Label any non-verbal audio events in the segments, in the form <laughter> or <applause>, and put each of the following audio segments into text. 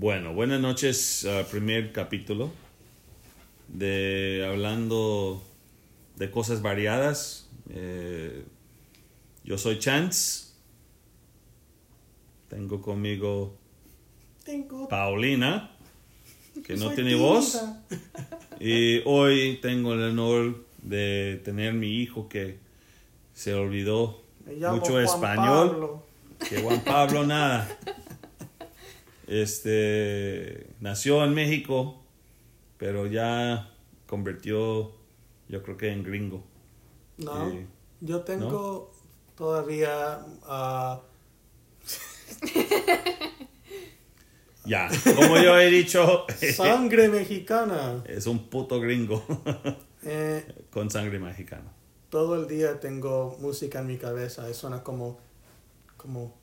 Bueno, buenas noches. ah, primer capítulo de hablando de cosas variadas. Eh, yo soy Chance. Tengo conmigo Tengo. Paulina, que no tiene voz. <laughs> Y hoy tengo el honor de tener mi hijo que se olvidó mucho Juan español. Pablo. Que Juan Pablo nada. <laughs> Este nació en México, pero ya convirtió, yo creo que en gringo. No, Eh, yo tengo todavía. ah, <laughs> Ya, como yo he dicho, <laughs> sangre mexicana. es un puto gringo <laughs> Eh, con sangre mexicana. todo el día tengo música en mi cabeza y suena como. como.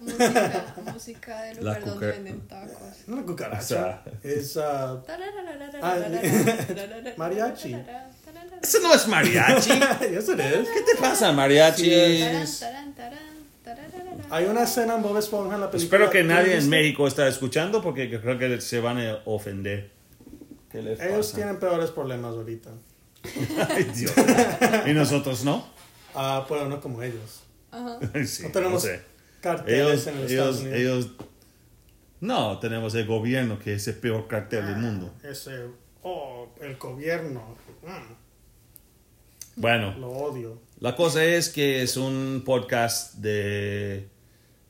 Música, música del La lugar donde venden tacos. Una cucaracha. Es. mariachi. Eso no es mariachi. yes, it is. ¿Qué te pasa, mariachi? Hay una escena en Bob Esponja en la película. Espero que ¿tú nadie en? México está escuchando porque creo que se van a ofender. ¿Qué les Ellos tienen peores problemas ahorita. <laughs> Ay, Dios. <laughs> ¿Y nosotros no? Ah, pero no como ellos. <laughs> Sí, No tenemos sé. carteles Ellos, en los ellos, Estados Unidos. ellos. No, tenemos el gobierno que es el peor cartel del mundo. Ese, oh, el gobierno. mm, Bueno, lo odio. la cosa es que es un podcast de.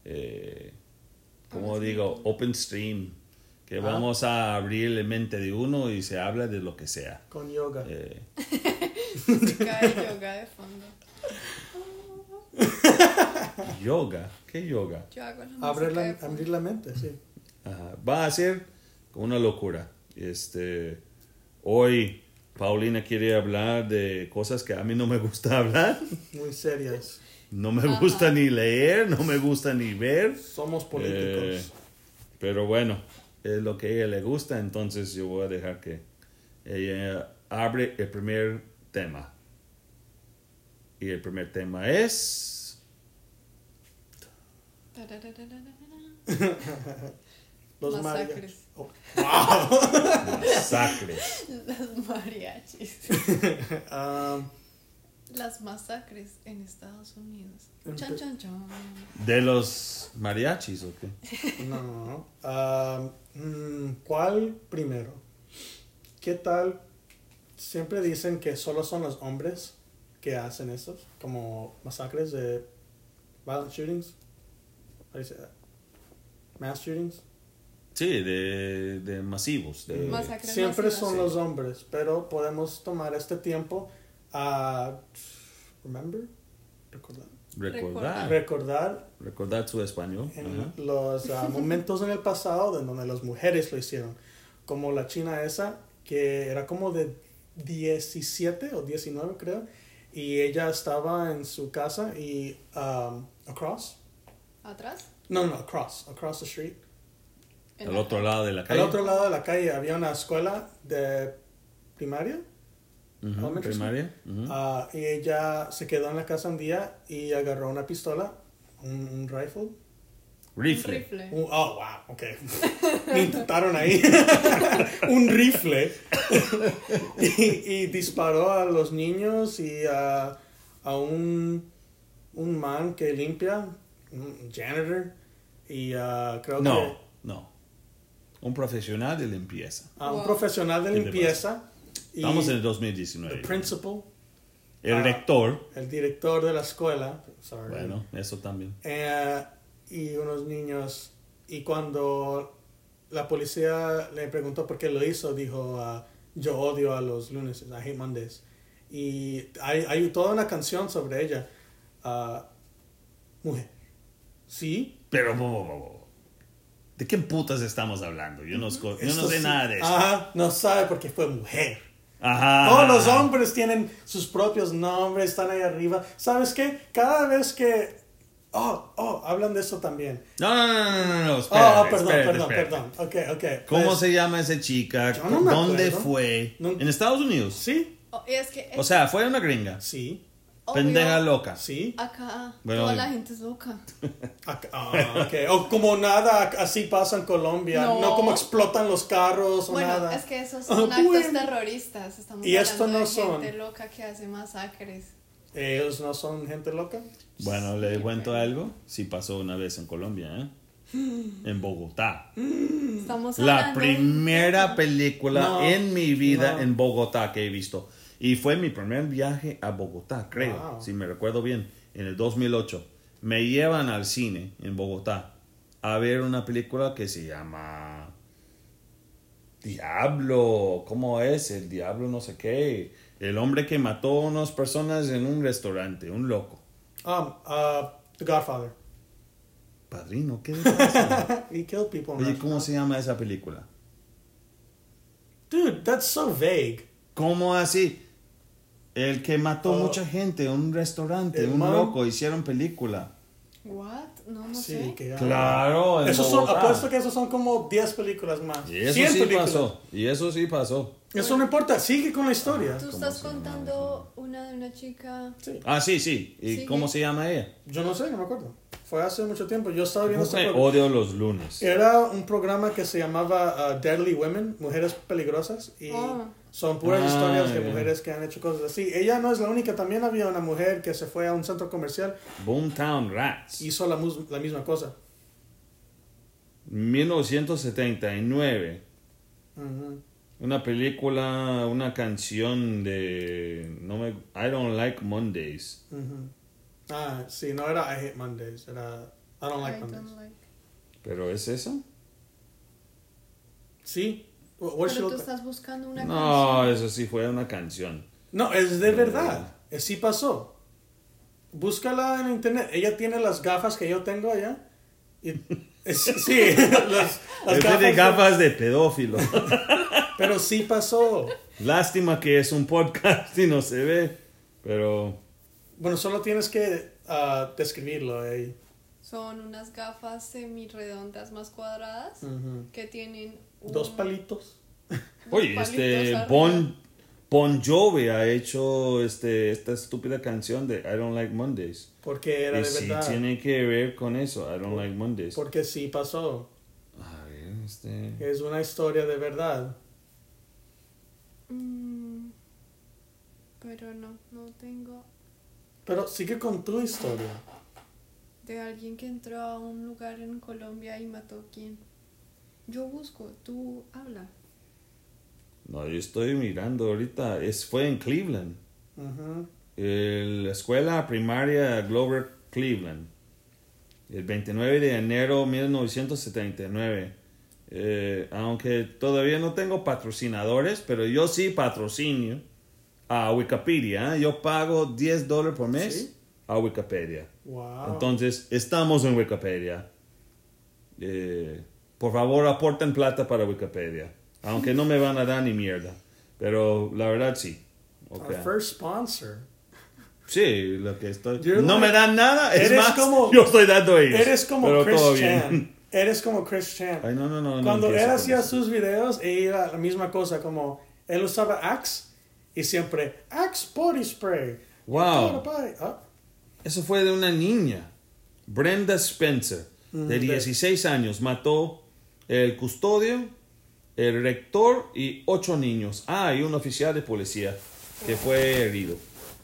Eh, ¿Cómo digo? Open stream. Que Ah. vamos a abrir la mente de uno y se habla de lo que sea. Con yoga. Eh, Música de yoga de fondo. <laughs> yoga. ¿Qué yoga? Yo hago la música la, abrir la mente, sí. Ajá. Va a ser una locura. Este, hoy Paulina quiere hablar de cosas que a mí no me gusta hablar. Muy serias. No me gusta ni leer, no me gusta ni ver. Somos Eh, políticos. pero bueno, es lo que a ella le gusta, entonces yo voy a dejar que ella abre el primer tema. Y el primer tema es... <laughs> Los masacres. mariachis. Oh, wow. Masacres. <laughs> Las mariachis. <laughs> Um, Las masacres en Estados Unidos. Chan, chan, chan. ¿De los mariachis o qué? <laughs> no. Um, mm, ¿Cuál primero? ¿Qué tal? Siempre dicen que solo son los hombres que hacen eso, como masacres de violent shootings. Say that? Mass shootings. Sí, de, de masivos. De, Masacres Siempre masivas. son Sí. los hombres, pero podemos tomar este tiempo a remember, recordar, recordar. recordar Recordar su español. en Ajá. los ah, <laughs> momentos en el pasado en donde las mujeres lo hicieron, como la china esa que era como de 17 o 19 creo, y ella estaba en su casa y um, across, ¿Atrás? no no across, across the street, Al la- otro lado de la al calle. otro lado de la calle había una escuela de primaria Primaria. ujú. Ah, y ella se quedó en la casa un día y agarró una pistola, un, un rifle. Un Rifle. rifle. Un- oh, wow, ok. Me intentaron ahí. <laughs> un rifle. <laughs> y, y disparó a los niños y a, a un, un man que limpia, un janitor. Y ah, creo No, que no. Un profesional de limpieza. a un Wow. profesional de ¿Qué te limpieza. Estamos en el el 2019. principal, El ah, rector. el director de la escuela. sorry. Bueno, eso también. Eh, y unos niños. Y cuando la policía le preguntó por qué lo hizo, dijo: ah, Yo odio a los lunes, I hate Mondays. Y hay, hay toda una canción sobre ella. Ah, mujer. Sí. Pero. ¿de qué putas estamos hablando? Yo no, yo no sé sí. nada de eso. Ajá, no sabe porque fue mujer. Ajá. Todos los hombres tienen sus propios nombres, están ahí arriba. ¿Sabes qué? Cada vez que. Oh, oh, hablan de eso también. No, no, no, no, no, no. Oh, espérate, oh, perdón, espérate, perdón, espérate. perdón. Ok, ok. ¿Cómo Pues, se llama esa chica? Yo no me ¿Dónde acuerdo. fue? En Estados Unidos. Sí, Oh, es que O sea, fue una gringa. sí. Obvio. Pendeja loca. Sí. Acá Bueno, toda la gente es loca. <laughs> Ac- ah, ok. O como nada así pasa en Colombia. No, No. como explotan los carros o Bueno, nada. es que esos <laughs> Ah, son actos bueno. terroristas. Estamos Y esto hablando no de son. gente loca que hace masacres. Ellos no son gente loca. Bueno, le cuento algo. Sí pasó una vez en Colombia, ¿eh? <gasps> En Bogotá. Estamos La primera película No, en mi vida no. en Bogotá que he visto. Y fue mi primer viaje a Bogotá, creo, Wow. si me recuerdo bien, en el 2008. Me llevan al cine en Bogotá a ver una película que se llama Diablo. ¿Cómo es? El Diablo no sé qué. El hombre que mató a unas personas en un restaurante, un loco. Um, uh, The Godfather. Padrino, ¿qué? <laughs> He killed people. Oye, ¿cómo se llama esa película? Dude, that's so vague. ¿Cómo así? El que mató Oh. mucha gente en un restaurante, El un man- loco, hicieron película. What? No, no Sí, sé. que Claro, en Esos son, apuesto que esos son como 10 películas más. Y eso 100 sí películas. pasó. Y eso sí pasó. Eso no importa, sigue con la historia. Tú ¿Cómo estás contando una de una chica. Sí. Ah, sí, sí. ¿Y Sí, cómo se llama ella? Yo no sé, no me acuerdo. Fue hace mucho tiempo. Yo estaba viendo este Me programa. odio los lunes. Era un programa que se llamaba uh, Deadly Women, Mujeres Peligrosas. Y Oh. Son puras Ah, historias de mujeres que han hecho cosas así. Ella no es la única, también había una mujer que se fue a un centro comercial Boomtown Rats. hizo la, mus- la misma cosa. 1979. Ujú. Una película, una canción de... No me, I don't like Mondays. Ah, sí, no era I Hate Mondays, era I Don't Like I Mondays. don't like. ¿Pero es eso? Sí. Pero tú estás buscando una No, canción. eso sí fue una canción. No, es de No. verdad. Eh, Sí pasó. Búscala en internet. Ella tiene las gafas que yo tengo allá. Y, es- sí, <laughs> las, las Es de gafas de pedófilo. <laughs> Pero sí pasó. Lástima que es un podcast y no se ve, pero Bueno, solo tienes que ah, describirlo ahí. Son unas gafas semi-redondas más cuadradas que tienen Dos palitos. <laughs> dos oye, palitos este arriba. Bon Bon Jovi ha hecho este esta estúpida canción de I don't like Mondays. Porque era y de sí verdad. tiene que ver con eso, I don't like Mondays. Porque sí pasó. A ver, este Es una historia de verdad. Mm, pero no, no tengo Pero sigue con tu historia. de alguien que entró a un lugar en Colombia y mató a quién. Yo busco, tú habla. No, yo estoy mirando ahorita, es fue en Cleveland. El- la escuela primaria Glover Cleveland. El 29 de enero de 1979. Eh, aunque todavía no tengo patrocinadores, pero yo sí patrocinio a Wikipedia. ¿eh? Yo pago 10 dólares por mes ¿Sí? a Wikipedia. Wow. Entonces, estamos en Wikipedia. Eh, por favor, aporten plata para Wikipedia. Aunque no me van a dar ni mierda. Pero la verdad sí. Ok. Our first sponsor. Sí, lo que estoy. You're no like- me dan nada, es eres más, como- yo estoy dando ellos. Eres como pero Chris todo bien. Chan. Eres como Chris Chan. Ay, no, no, no. no Cuando empiezo él hacía sus videos, era la misma cosa, como él usaba Axe y siempre Axe Body Spray. Wow. Ah, Eso fue de una niña, Brenda Spencer, Mm, de de- 16 años. Mató el custodio, el rector y ocho niños. Ah, y un oficial de policía que fue herido.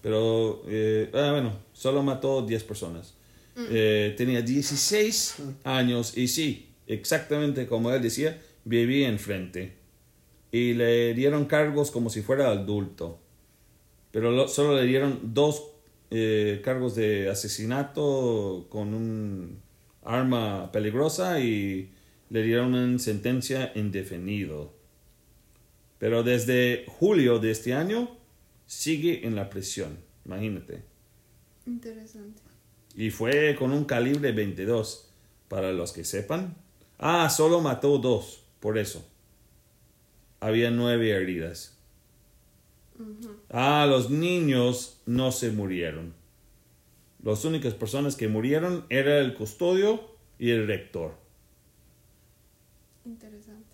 Pero, eh, ah, bueno, solo mató 10 personas. Eh, tenía 16 años y sí, exactamente como él decía, vivía enfrente. Y le dieron cargos como si fuera adulto. Pero lo- solo le dieron dos eh, cargos de asesinato con un arma peligrosa y le dieron una sentencia indefinido. Pero desde julio de este año sigue en la prisión, imagínate. Interesante. Y fue con un calibre 22, para los que sepan. Ah, solo mató dos, por eso. Había nueve heridas. Ah, los niños no se murieron. Las únicas personas que murieron era el custodio y el rector. Interesante.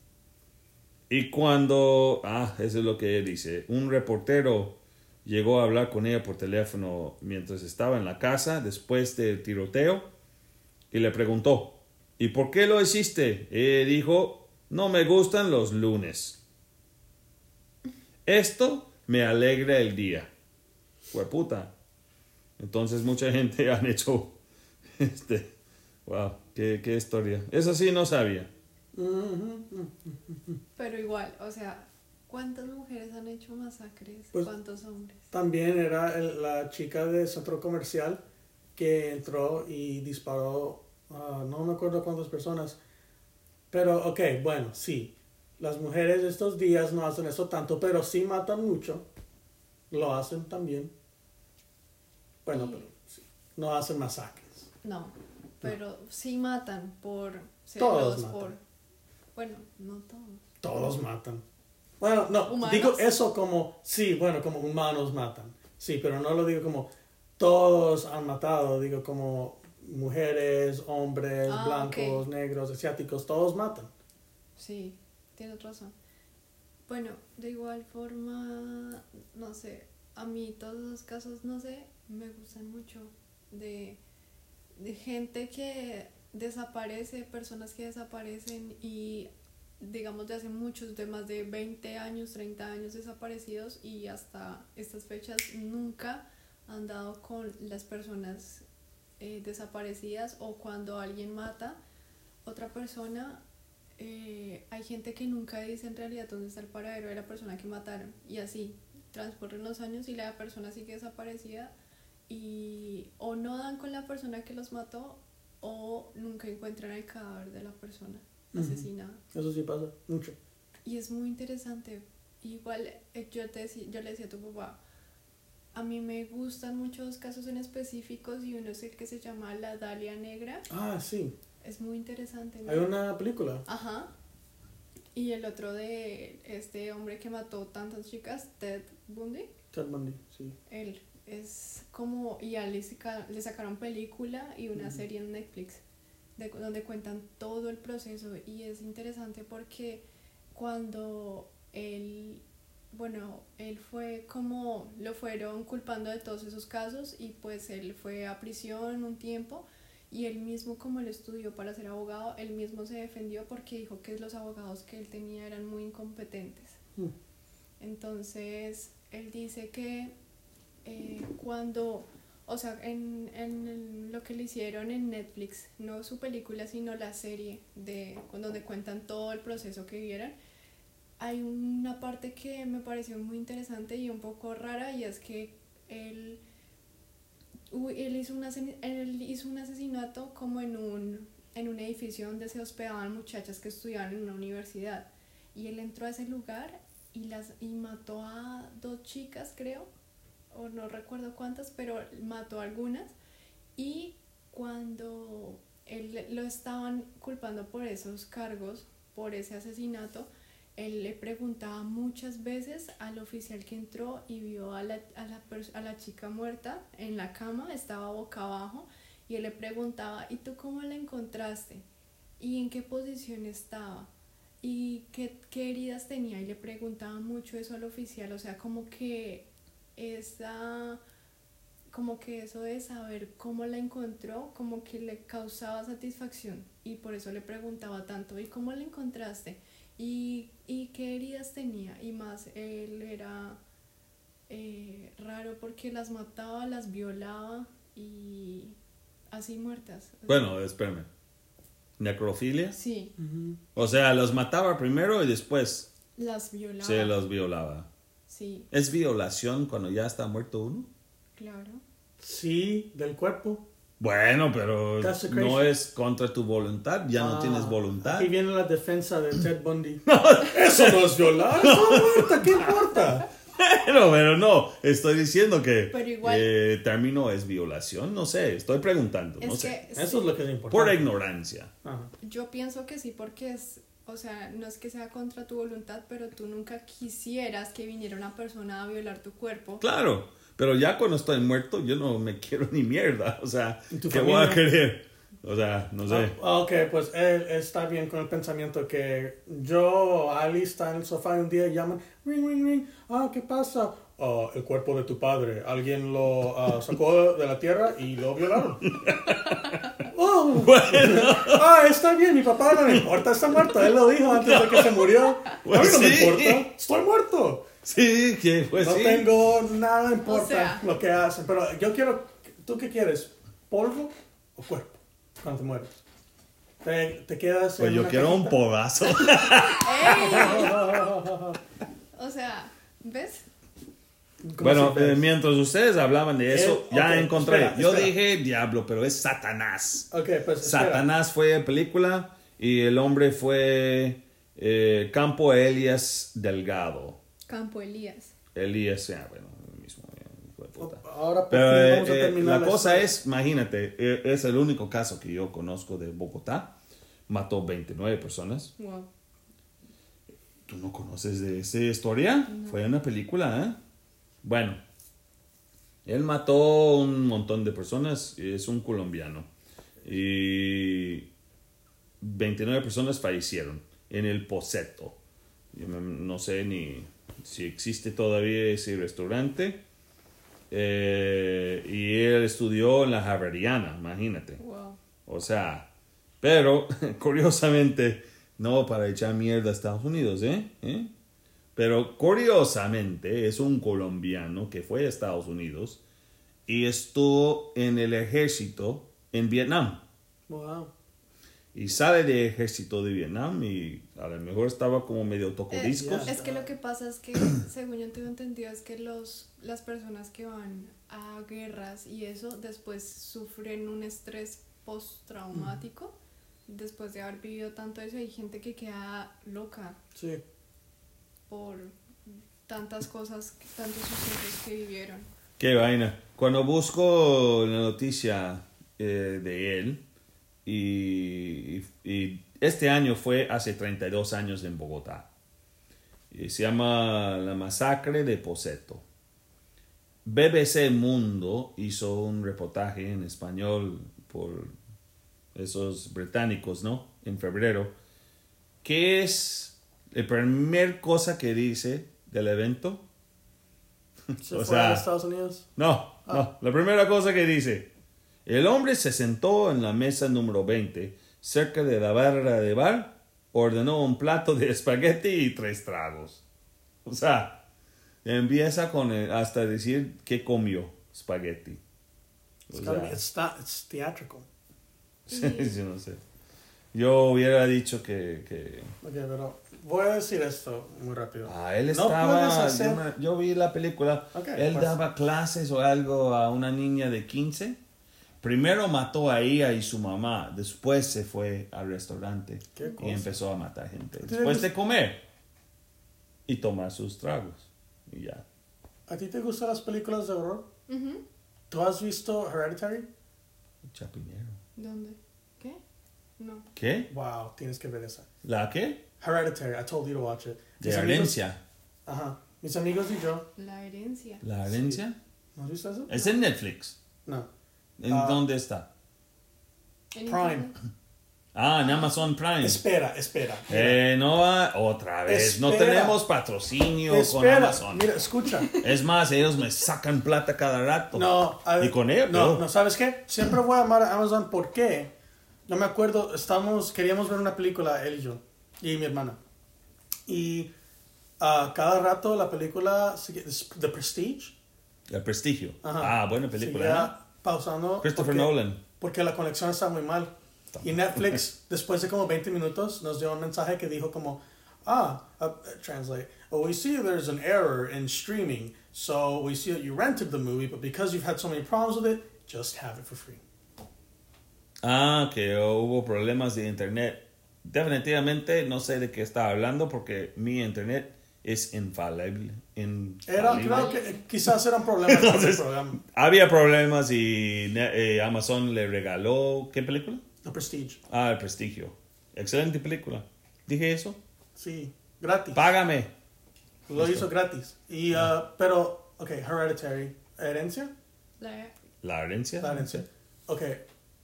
Y cuando, ah, eso es lo que dice, un reportero llegó a hablar con ella por teléfono mientras estaba en la casa después del tiroteo y le preguntó, ¿y por qué lo hiciste? Ella dijo, no me gustan los lunes. Esto me alegra el día. Fue puta. Entonces mucha <laughs> gente han hecho este, wow, qué, qué historia. Eso sí no sabía. Pero igual, o sea, ¿cuántas mujeres han hecho masacres? Pues- ¿Cuántos hombres? También era el- la chica del centro comercial que entró y disparó, ah, no me acuerdo cuántas personas. Pero, ok, bueno, sí. Las mujeres estos días no hacen eso tanto, pero sí matan mucho. Lo hacen también. Bueno, pero sí, no hacen masacres. No, pero sí matan por Todos celos, matan. por... Bueno, no todos. Todos matan. Bueno, no, ¿Humanos? digo eso como, sí, bueno, como humanos matan. Sí, pero no lo digo como todos han matado, digo como mujeres, hombres, Ah, blancos, negros, asiáticos, todos matan. Sí, tienes razón. Bueno, de igual forma, no sé, a mí todos los casos, no sé, me gustan mucho de, de gente que desaparece, personas que desaparecen y digamos de hace muchos, de más de 20 años, 30 años desaparecidos y hasta estas fechas nunca han dado con las personas eh, desaparecidas o cuando alguien mata otra persona eh, hay gente que nunca dice en realidad dónde está el paradero de la persona que mataron y así transcurren los años y la persona sigue desaparecida y o no dan con la persona que los mató o nunca encuentran el cadáver de la persona asesinada Eso sí pasa mucho. y es muy interesante igual eh, yo te yo le decía a tu papá a mí me gustan muchos casos en específicos y uno es el que se llama la Dalia Negra Ah, sí. es muy interesante Hay una película. Ajá. Y el otro de este hombre que mató tantas chicas, Ted Bundy, Ted Bundy, sí. él es como, y a él le, le sacaron película y una serie en Netflix de, donde cuentan todo el proceso y es interesante porque cuando él, bueno, él fue como, lo fueron culpando de todos esos casos y pues él fue a prisión un tiempo y él mismo como él estudió para ser abogado, él mismo se defendió porque dijo que los abogados que él tenía eran muy incompetentes. Mm. Entonces, él dice que eh, cuando, o sea, en, en lo que le hicieron en Netflix, no su película, sino la serie de donde cuentan todo el proceso que vivieron, hay una parte que me pareció muy interesante y un poco rara y es que él, él, hizo, un él hizo un asesinato como en un, en un edificio donde se hospedaban muchachas que estudiaban en una universidad. Y él entró a ese lugar y las y mató a dos chicas creo o no recuerdo cuántas pero mató algunas y cuando él lo estaban culpando por esos cargos por ese asesinato él le preguntaba muchas veces al oficial que entró y vio a la, a la, a la chica muerta en la cama, estaba boca abajo, y él le preguntaba, ¿y tú cómo la encontraste? ¿Y en qué posición estaba? ¿Y qué, qué heridas tenía? Y le preguntaba mucho eso al oficial, o sea, como que esa como que eso de saber cómo la encontró, como que le causaba satisfacción y por eso le preguntaba tanto, ¿y cómo la encontraste? ¿Y, y qué heridas tenía? Y más, él era eh, raro porque las mataba, las violaba y así muertas. Bueno, espérame. ¿Necrofilia? Sí, O sea, los mataba primero y después las violaba. se los violaba. Sí, ¿Es violación cuando ya está muerto uno? claro. Sí, del cuerpo. Bueno, pero no es contra tu voluntad, ya no Ah, tienes voluntad. Aquí viene la defensa de Ted Bundy. <laughs> Eso no es violar, está muerta, ¿qué importa? Pero, pero no, estoy diciendo que Pero igual- eh, término es violación, no sé, estoy preguntando, no sé. Eso es lo que es importante. Por ignorancia. Ajá. Yo pienso que sí, porque es, o sea, no es que sea contra tu voluntad, pero tú nunca quisieras que viniera una persona a violar tu cuerpo. Claro, pero ya cuando estoy muerto yo no me <laughs> quiero ni mierda, o sea, ¿Y tu ¿qué voy a familia? querer? O sea, no sé. Ah, ok, pues él está bien con el pensamiento que yo, Ali está en el sofá y un día llaman, ring, ring, ring, ah, ¿qué pasa? ah, el cuerpo de tu padre. Alguien lo ah, sacó de la tierra y lo violaron. <laughs> Oh, ah, está bien, mi papá no le importa, está muerto. Él lo dijo antes de que se murió. <laughs> A mí Pues no me sí. importa, estoy muerto. Sí, que pues no sí. tengo nada importa O sea. lo que hacen. Pero yo quiero, ¿tú qué quieres? ¿Polvo o cuerpo? Cuando te mueres. Te, te quedas Pues en yo una quiero un cajita? podazo. <laughs> O sea, ¿ves? ¿Cómo Bueno, eh, mientras ustedes hablaban de eso, Eh, ya encontré. espera, Yo espera. dije diablo, pero es Satanás. Ok, pues espera. Satanás fue película y el hombre fue eh, Campo Elias Delgado. Campo Elías. Elías, ya, bueno, el mismo. puta. Ahora por Pero eh, vamos a terminar la cosa historia. es, imagínate, es el único caso que yo conozco de Bogotá. Mató 29 personas. Wow. ¿Tú no conoces de esa historia? Fue una película, ¿eh? Bueno, él mató un montón de personas, es un colombiano. Y 29 personas fallecieron en el Poseto. No sé ni si existe todavía ese restaurante. Eh, y él estudió en la Javeriana, imagínate. Wow. O sea, pero <laughs> curiosamente, no para echar mierda a Estados Unidos, ¿eh? ¿Eh? Pero curiosamente es un colombiano que fue a Estados Unidos y estuvo en el ejército en Vietnam. Wow. Y sale del ejército de Vietnam y a lo mejor estaba como medio tocodiscos. ya. Es que lo que pasa es que, <coughs> según yo tengo entendido, es que los, las personas que van a guerras y eso después sufren un estrés postraumático después de haber vivido tanto eso. Hay gente que queda loca Sí. Por tantas cosas, tantos sucesos que vivieron. Qué vaina. Cuando busco la noticia eh, de él, y, y este año fue hace 32 años en Bogotá. Y se llama La Masacre de Poseto. BBC Mundo hizo un reportaje en español por esos británicos, ¿no? En febrero. ¿Qué es la primera cosa que dice del evento? ¿Se O fue sea- a Estados Unidos? No, no. La primera cosa que dice, el hombre se sentó en la mesa número 20, cerca de la barra de bar, ordenó un plato de espagueti y tres tragos. O sea, empieza con el- hasta decir que comió espagueti. Not, it's theatrical. sí, sí, no sé. Yo hubiera dicho que... que Ok, pero voy a decir esto muy rápido. Ah, él No estaba. puedes hacer- yo, vi la película. Ok, él pues. daba clases o algo a una niña de 15. Primero mató a ella y su mamá. Después se fue al restaurante Qué y empezó a matar gente. ¿Tú Después de comer y tomar sus tragos. Y ya. ¿A ti te gustan las películas de horror? Ujú. ¿Tú has visto Hereditary? Chapinero. ¿Dónde? ¿Qué? No. ¿Qué? Wow, tienes que ver esa. ¿La qué? Hereditary, I told you to watch it. De herencia. Ajá. Mis amigos y yo. La herencia. ¿La herencia? ¿No has visto eso? Es en Netflix. No. ¿En Ah. dónde está? En Prime. internet. Ah, en Amazon Prime. Espera, espera. mira. Eh, no va otra vez. No tenemos patrocinio con. Amazon. Mira, escucha. Es más, ellos me sacan plata cada rato. No, a- Y con ellos, No, no, ¿sabes qué? Siempre voy a amar a Amazon porque no me acuerdo, estamos, queríamos ver una película, él y yo, y mi hermana. Y a cada rato la película, The Prestige, El prestigio. Ajá. Ah, buena película. pausando. Christopher porque- Nolan. Porque la conexión está muy mal. Y Netflix, <laughs> después de como 20 minutos, nos dio un mensaje que dijo como, ah, uh, translate, oh, we see there's an error in streaming, so we see that you rented the movie, but because you've had so many problems with it, just have it for free. Ah, que hubo problemas de internet. Definitivamente no sé de qué está hablando porque mi internet es infalible. Era, infalible. creo que eh, quizás eran problemas con el Entonces- programa. Había problemas y eh, Amazon le regaló. ¿Qué película? The Prestige. Ah, El Prestigio. Excelente película. ¿Dije eso? Sí, gratis. Págame. Lo hizo gratis. Y, uh, pero, ok, Hereditary. ¿Herencia? La, La herencia. La herencia. Ok.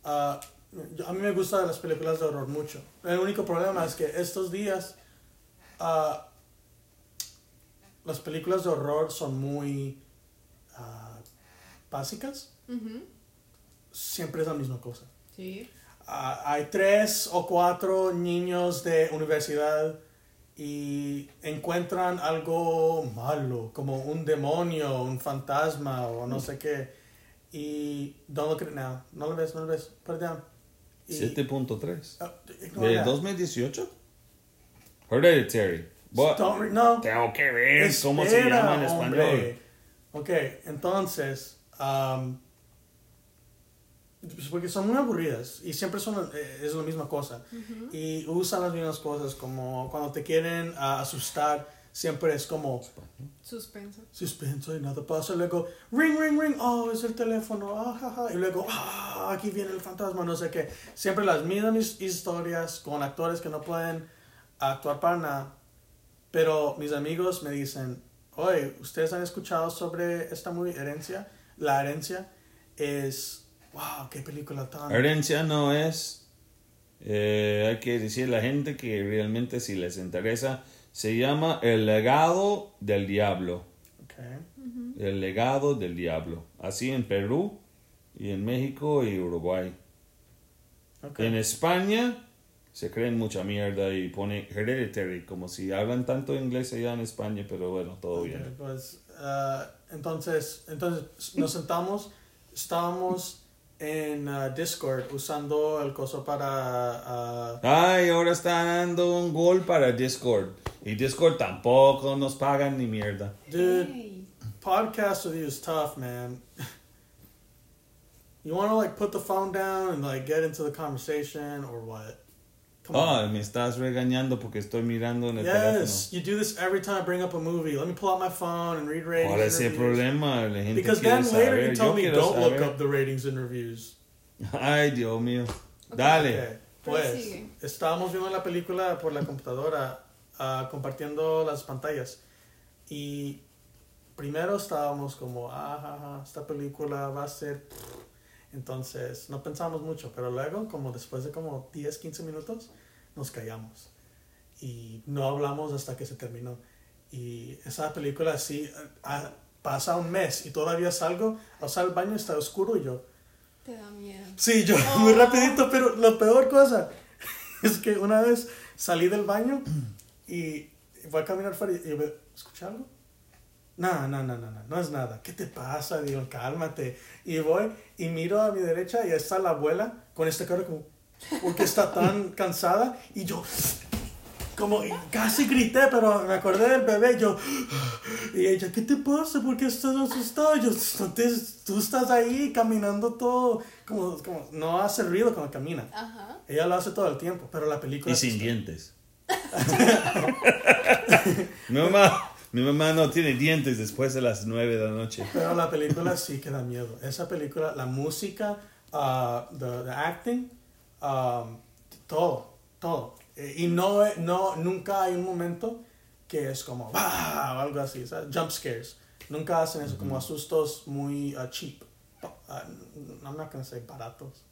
ah, yo- a mí me gustan las películas de horror mucho. El único problema es que estos días ah, las películas de horror son muy ah, básicas. Siempre es la misma cosa. Sí. Ah, hay tres o cuatro niños de universidad y encuentran algo malo, como un demonio, un fantasma o no sé qué. Y don't look at it now. No lo ves, no lo ves. Put it down. Y- 7.3. Ah, ignore ¿De that. 2018? Hereditary. But- Don't re- no. Tengo que ver cómo se Espera, llama en español. hombre. Ok, entonces, pues porque son muy aburridas y siempre son eh, es la misma cosa y usan las mismas cosas como cuando te quieren ah, asustar siempre es como Suspenso. suspenso y nada pasa. Luego ring ring ring oh es el teléfono ah, ja, ja", y luego ah aquí viene el fantasma no sé qué. Siempre las mismas historias con actores que no pueden actuar para nada. Pero mis amigos me dicen oye ustedes han escuchado sobre esta muy herencia la herencia es wow qué película tan Herencia no es, eh, hay que decir a la gente que realmente si les interesa, se llama El legado del diablo. okay. El legado del diablo. Así en Perú y en México y Uruguay. Okay. En España se creen mucha mierda y pone hereditary, como si hablan tanto inglés allá en España, pero bueno, todo bien. pues, ah, entonces, entonces nos sentamos, estábamos en ah, Discord usando el coso para... ah, Ay, ahora está dando un gol para Discord. Y Discord tampoco nos pagan ni mierda. dude, Hey. podcast with you is tough, man. <laughs> You want to like put the phone down and like get into the conversation or what? Come on. Ah, me estás regañando porque estoy mirando en el Yes, you do this every time I bring up a movie. Let me pull out my phone and read teléfono. ratings. ¿Cuál es el problema? La gente Because then later saber. you tell Yo me don't look saber. up the ratings and reviews. Ay, Dios mío. Ok. Dale. Ok, Pues estábamos viendo la película por la computadora, ah, compartiendo las pantallas. Y primero estábamos como, ah, ja, ja, esta película va a ser... Entonces no pensamos mucho, pero luego, como después de como 10, 15 minutos, nos callamos. Y no hablamos hasta que se terminó. Y esa película así, ah, pasa un mes y todavía salgo, o sea, el baño está oscuro y yo... Te da miedo. Sí, yo Oh. <laughs> muy rapidito, pero la peor cosa <laughs> es que una vez salí del baño y voy a caminar fuera y veo, ¿escuché algo? No, no, no, no, no, no es nada. ¿Qué te pasa? Digo, cálmate. Y voy y miro a mi derecha y ahí está la abuela con este cara como, porque está tan <laughs> cansada y yo, como, casi grité, pero me acordé del bebé y yo, y ella, ¿qué te pasa? ¿Por qué estás asustado? Yo, "No tú estás ahí caminando todo, como, como no hace ruido cuando camina. Ajá. Ella lo hace todo el tiempo, pero la película... Y sin dientes. <laughs> <laughs> mi, mamá, mi mamá no tiene dientes después de las 9 de la noche. Pero la película sí que da miedo. Esa película, la música, uh, the, the acting, um, todo, todo. Eh, Y no, no, nunca hay un momento que es como, ¡bah! o algo así, ¿sabes? Jump scares. Nunca hacen eso, como asustos muy uh, cheap. Uh, I'm not gonna say baratos.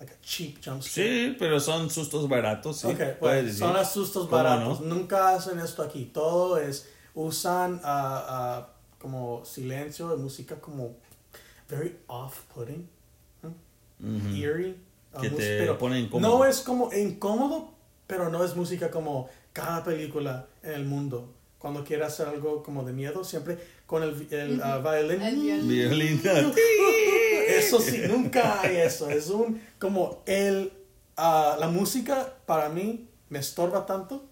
Like a cheap jump scare. Sí, pero son sustos baratos, sí. Ok, puedes pues, decir. son asustos ¿Cómo baratos. no? Nunca hacen esto aquí. Todo es, usan ah, ah, como silencio de música como very off-putting, eerie. ah, Que mus- te pero pone incómodo. No es como incómodo, pero no es música como cada película en el mundo. Cuando quiere hacer algo como de miedo, siempre con el, el violín. El violín. <laughs> Eso sí, nunca hay eso. Es un como el la música para mí me estorba tanto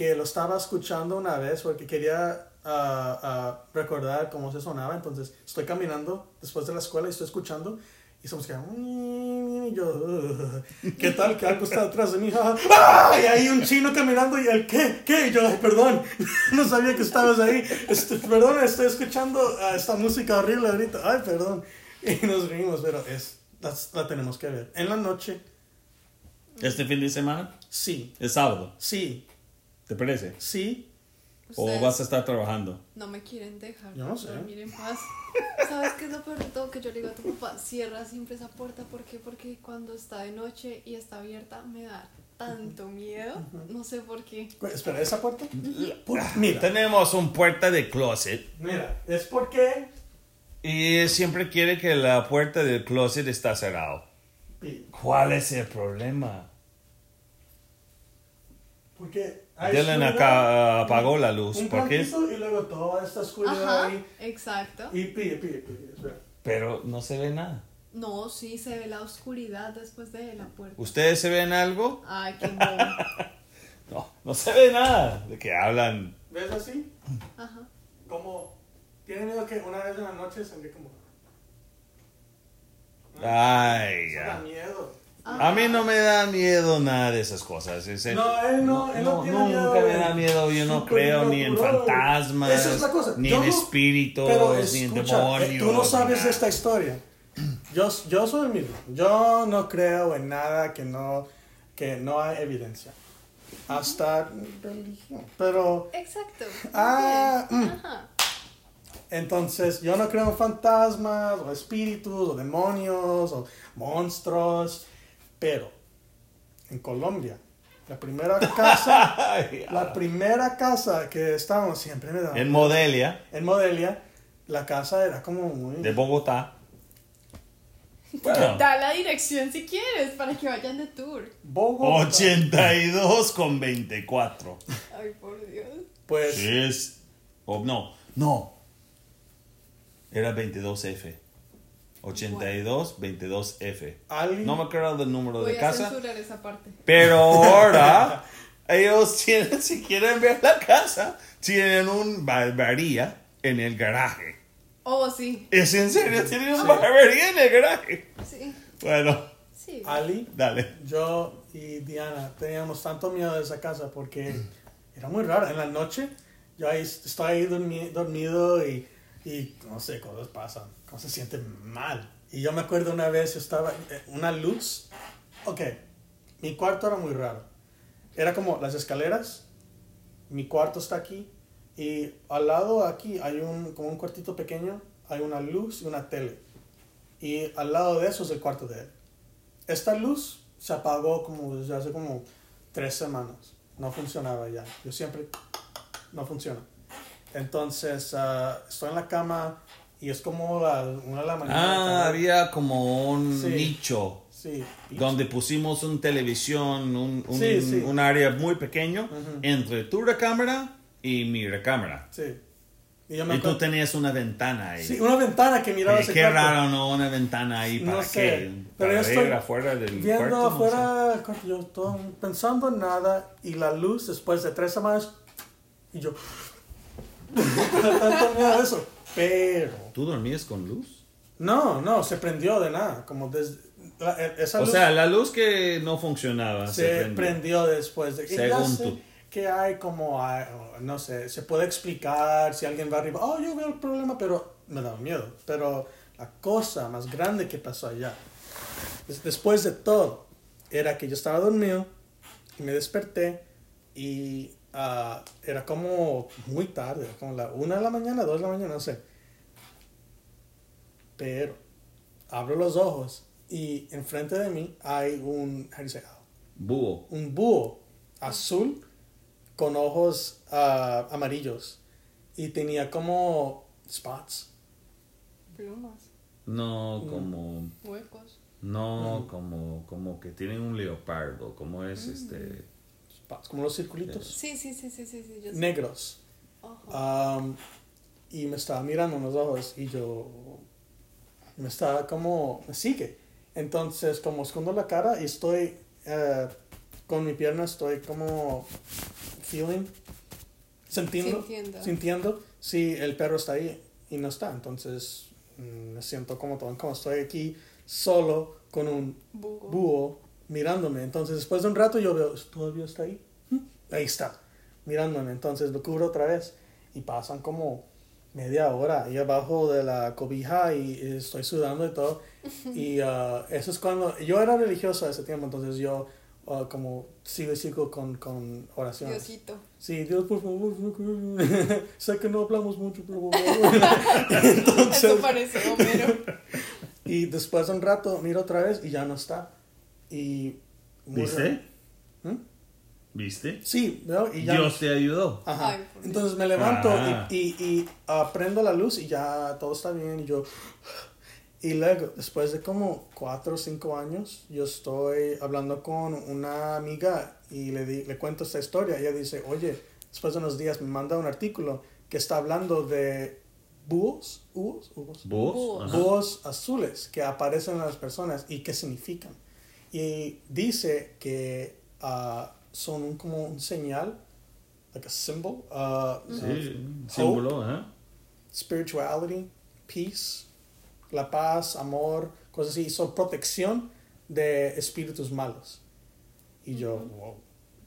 que lo estaba escuchando una vez porque quería ah, ah, recordar cómo se sonaba. Entonces estoy caminando después de la escuela y estoy escuchando y estamos quedando y yo. <laughs> ¿qué tal que algo está detrás de mí? <laughs> ¡Ah! y hay un chino caminando y el ¿qué? ¿qué? Y yo "Ay, perdón <laughs> no sabía que estabas ahí Este, perdón estoy escuchando ah, esta música horrible ahorita ay perdón y nos reímos pero es la, la tenemos que ver en la noche ¿Este fin de semana? sí Es sábado. sí ¿Te parece? sí ¿O Ustedes vas a estar trabajando? no me quieren dejar Yo no sé. dormir en paz. ¿Sabes qué es lo peor de todo? Que yo le digo a tu papá, cierra siempre esa puerta. ¿Por qué? Porque cuando está de noche y está abierta me da tanto miedo. No sé por qué. Espera, ¿esa puerta? Pu- Mira, Tenemos un puerta de closet mira, es porque... y siempre quiere que la puerta del closet está cerrado. ¿Cuál es el problema? Porque Dylan acá apagó la luz. Un ¿Por qué? y luego toda esta oscuridad Ajá, ahí. exacto. Y pide, pide, pide. Pero no se ve nada. No, sí, se ve la oscuridad después de la puerta. ¿Ustedes se ven algo? Ay, qué bobo. <laughs> No, no se ve nada. ¿De qué hablan? ¿Ves así? Ajá. Como... Tiene miedo que una vez en la noche se ve como... Ay, Eso da ya. miedo. A mí no me da miedo nada de esas cosas. Es el- No, él no, él no tiene nunca miedo me da miedo. Yo no creo ni en fantasmas, Esa es la cosa. ni Yo en no- espíritus, Pero ni en escucha, eh, demonios. tú no sabes esta historia. Yo, yo soy el mismo. Yo no creo en nada que no, que no hay evidencia. Hasta religión. Pero Exacto. Ah, mm. Ajá. entonces yo no creo en fantasmas o espíritus o demonios o monstruos. Pero en Colombia, la primera <laughs> casa, la primera casa que estábamos siempre me daba En Modelia, en Modelia, la casa era como muy... de Bogotá. Bueno, Da la dirección si quieres para que vayan de tour. Bogotá. 82 con 24. Ay, por Dios. Pues Es. Oh, no, no. Era 22F. 82, 22F. alguien... No me acuerdo del número Voy de a casa. censurar esa parte. Pero <laughs> ahora, ellos tienen, si quieren ver la casa, tienen un barbería en el garaje. Oh, sí. ¿Es en serio? Tienen un barbería en el garaje. Sí. Bueno, Sí. Ali, dale. yo y Diana teníamos tanto miedo de esa casa porque <clears throat> era muy raro. En la noche, yo ahí estoy ahí dormi- dormido y, y no sé, cosas pasan, cosas se sienten mal. Y yo me acuerdo una vez, yo estaba, eh, una luz. Ok, mi cuarto era muy raro. Era como las escaleras, mi cuarto está aquí y al lado aquí hay un, como un cuartito pequeño, hay una luz y una tele. Y al lado de eso es el cuarto de él. Esta luz se apagó como desde hace como tres semanas. No funcionaba ya. Yo siempre no funciona. Entonces ah, estoy en la cama y es como la una de la mañana. Ah, había como un Sí. nicho Sí. donde pusimos un televisión, un, un, Sí, un área muy pequeño Ujú. entre tu recámara y mi recámara. Sí. Y Y tú tenías una ventana ahí. Sí, una ventana que miraba Eh, ese qué cuarto. raro, ¿no? Una ventana ahí para No sé, qué? pero para yo estoy afuera del Viendo cuarto. no afuera, del cuarto, yo todo pensando en nada y la luz después de tres semanas y yo <laughs> tanto miedo eso. Pero. ¿Tú dormías con luz? no, no, se prendió de nada, como desde la- e- esa O luz sea, la luz que no funcionaba se, se prendió. prendió después de Según tú. que hay como no sé, se puede explicar si alguien va arriba, oh, yo veo el problema, pero me da miedo, pero la cosa más grande que pasó allá des- después de todo era que yo estaba dormido y me desperté y ah, era como muy tarde, como la una de la mañana, dos de la mañana, no sé. Pero abro los ojos y enfrente de mí hay un, how do you say, Búho. un búho azul con ojos ah, amarillos y tenía como spots. Plumas, No, como... huecos. No, como, como que tienen un leopardo, como es Mm. este... como los circulitos Sí, sí, sí, sí, sí, sí. Yo negros. Um, y me estaba mirando en los ojos y yo me estaba como, me sigue. Entonces, como escondo la cara y estoy eh, con mi pierna, estoy como feeling, sintiendo, Sintiendo. sintiendo si el perro está ahí y no está. Entonces, mm, me siento como, todo- como estoy aquí solo con un Bugo. búho mirándome. Entonces, después de un rato, yo veo, ¿todavía está ahí? "Mm, Ahí está, mirándome. Entonces, lo cubro otra vez y pasan como media hora ahí abajo de la cobija y estoy sudando y todo. Y <laughs> ah, eso es cuando yo era religioso a ese tiempo, entonces yo ah, como sigo y sigo con, con oraciones. Diosito. Sí, Dios, por favor, <laughs> sé que no hablamos mucho, pero... por favor". <laughs> Entonces, Eso parece Homero. y después de un rato miro otra vez y ya no está. Y ¿Viste? ¿Mm? ¿Viste? Sí, ¿no? y ya. Dios te ayudó. Ajá. Ay, Entonces me levanto Ah. y, y, y prendo la luz y ya todo está bien. Y yo. Y luego, después de como cuatro o cinco años, yo estoy hablando con una amiga y le, di- le cuento esta historia. Ella dice: Oye, después de unos días me manda un artículo que está hablando de búhos, búhos, búhos. Búhos. Búhos azules que aparecen en las personas y qué significan. Y dice que ah, son como un señal, like a symbol, ah, Sí, of símbolo, ¿eh? spirituality, peace, la paz, amor, cosas así, son protección de espíritus malos. Y yo, wow.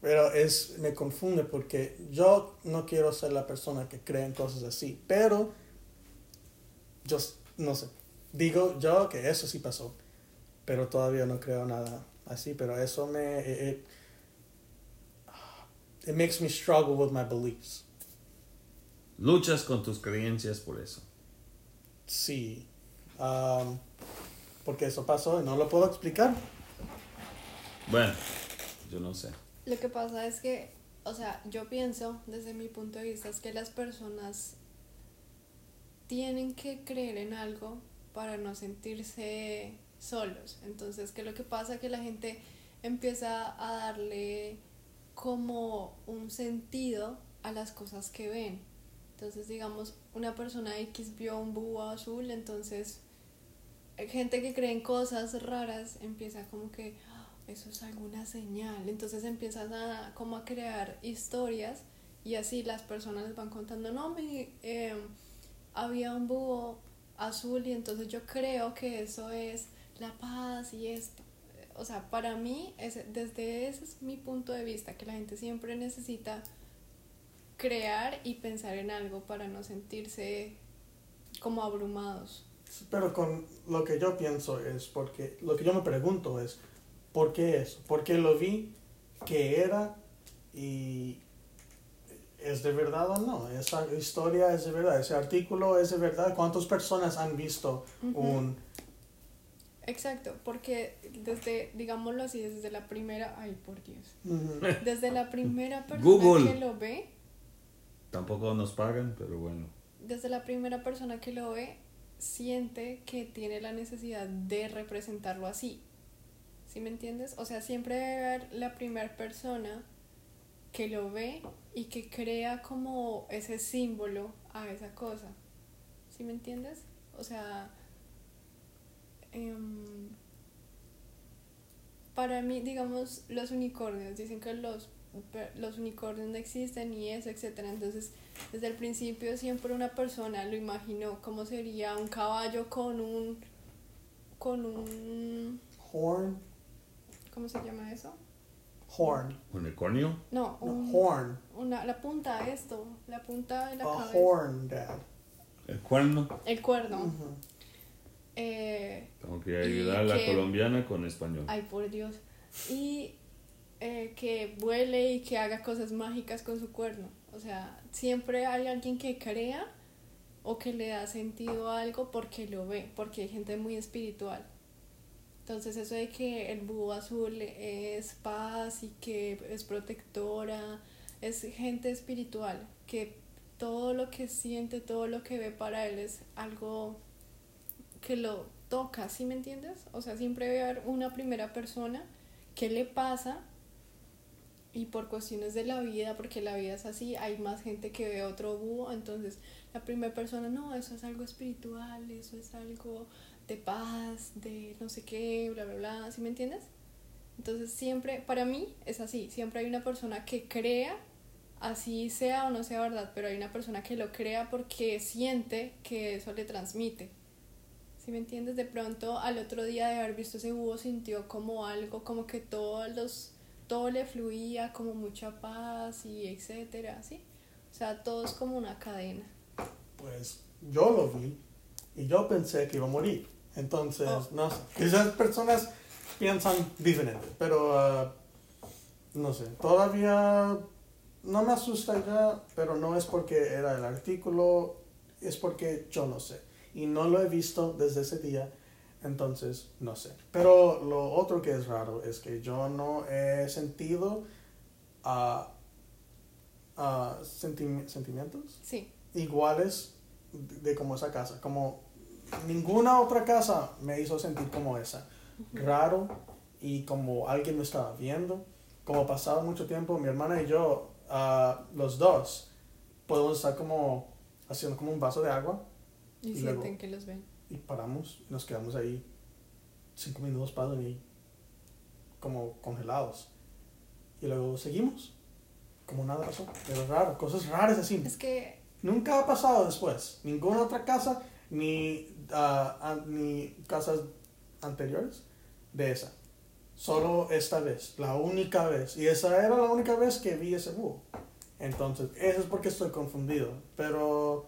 Pero es, me confunde porque yo no quiero ser la persona que cree en cosas así, pero yo no sé. Digo yo que eso sí pasó, pero todavía no creo nada así, pero eso me... It, it, it makes me struggle with my beliefs. Luchas con tus creencias por eso. Sí, um, porque eso pasó y no lo puedo explicar. Bueno, yo no sé. Lo que pasa es que, o sea, yo pienso, desde mi punto de vista, es que las personas tienen que creer en algo para no sentirse solos. Entonces, ¿qué es lo que pasa? Que la gente empieza a darle como un sentido a las cosas que ven. Entonces, digamos, una persona X vio un búho azul, entonces hay gente que cree en cosas raras empieza como que "Ah, eso es alguna señal. Entonces empiezas a como a crear historias y así las personas van contando, no, me, eh, había un búho azul y entonces yo creo que eso es la paz y esto. O sea, para mí, ese- desde ese es mi punto de vista, que la gente siempre necesita crear y pensar en algo para no sentirse como abrumados. Pero con lo que yo pienso es porque, lo que yo me pregunto es, ¿por qué eso? ¿Por qué lo vi que era y es de verdad o no? Esa historia es de verdad, ese artículo es de verdad. ¿Cuántas personas han visto un... Exacto, porque desde, digámoslo así, desde la primera, ay por Dios, desde la primera persona Google. que lo ve, Tampoco nos pagan, pero bueno. desde la primera persona que lo ve, siente que tiene la necesidad de representarlo así. ¿Sí me entiendes? O sea, siempre debe haber la primera persona que lo ve y que crea como ese símbolo a esa cosa. ¿Sí me entiendes? O sea, em, para mí, digamos, los unicornios, dicen que los, los unicornios no existen y eso, etcétera. Entonces, desde el principio siempre una persona lo imaginó como sería un caballo con un con un Horn, ¿cómo se llama eso? horn, ¿Unicornio? No, horn, una la punta esto, la punta de la a cabeza. horn, dad. ¿El cuerno? El cuerno. Ujú. Eh, Tengo que ayudar a la que- colombiana con español. Ay, por Dios. Y eh, que vuele y que haga cosas mágicas con su cuerno. O sea, siempre hay alguien que crea o que le da sentido a algo porque lo ve, porque hay gente muy espiritual. Entonces eso de que el búho azul es paz y que es protectora, es gente espiritual, que todo lo que siente, todo lo que ve para él es algo que lo toca, ¿sí me entiendes? O sea, siempre debe haber una primera persona que le pasa y por cuestiones de la vida, porque la vida es así, hay más gente que ve otro búho, entonces la primera persona, no, eso es algo espiritual, eso es algo de paz, de no sé qué, bla, bla, bla, ¿sí me entiendes? Entonces siempre, para mí es así, siempre hay una persona que crea, así sea o no sea verdad, pero hay una persona que lo crea porque siente que eso le transmite. ¿Sí me entiendes? De pronto al otro día de haber visto ese búho sintió como algo, como que todos los, todo le fluía, como mucha paz y etcétera, ¿sí? O sea, todo es como una cadena. Pues yo lo vi y yo pensé que iba a morir. Entonces, Oh. no sé. Quizás personas piensan diferente, pero ah, no sé. Todavía no me asusta ya, pero no es porque era el artículo, es porque yo no sé. Y no lo he visto desde ese día. Entonces, no sé. Pero lo otro que es raro es que yo no he sentido ah, ah, sentimi- sentimientos Sí. iguales de, de como esa casa. Como ninguna otra casa me hizo sentir como esa. Raro y como alguien me estaba viendo. Como pasado mucho tiempo, mi hermana y yo, ah, los dos, podemos estar como haciendo como un vaso de agua Y, Y sienten luego- que los ven. y paramos nos quedamos ahí cinco minutos pasan y como congelados. Y luego seguimos como nada pasó pero raro cosas raras así. Es que nunca ha pasado después ninguna otra casa ni an- ni casas anteriores de esa. Solo esta vez la única vez. Y esa era la única vez que vi ese búho. Entonces eso es porque estoy confundido pero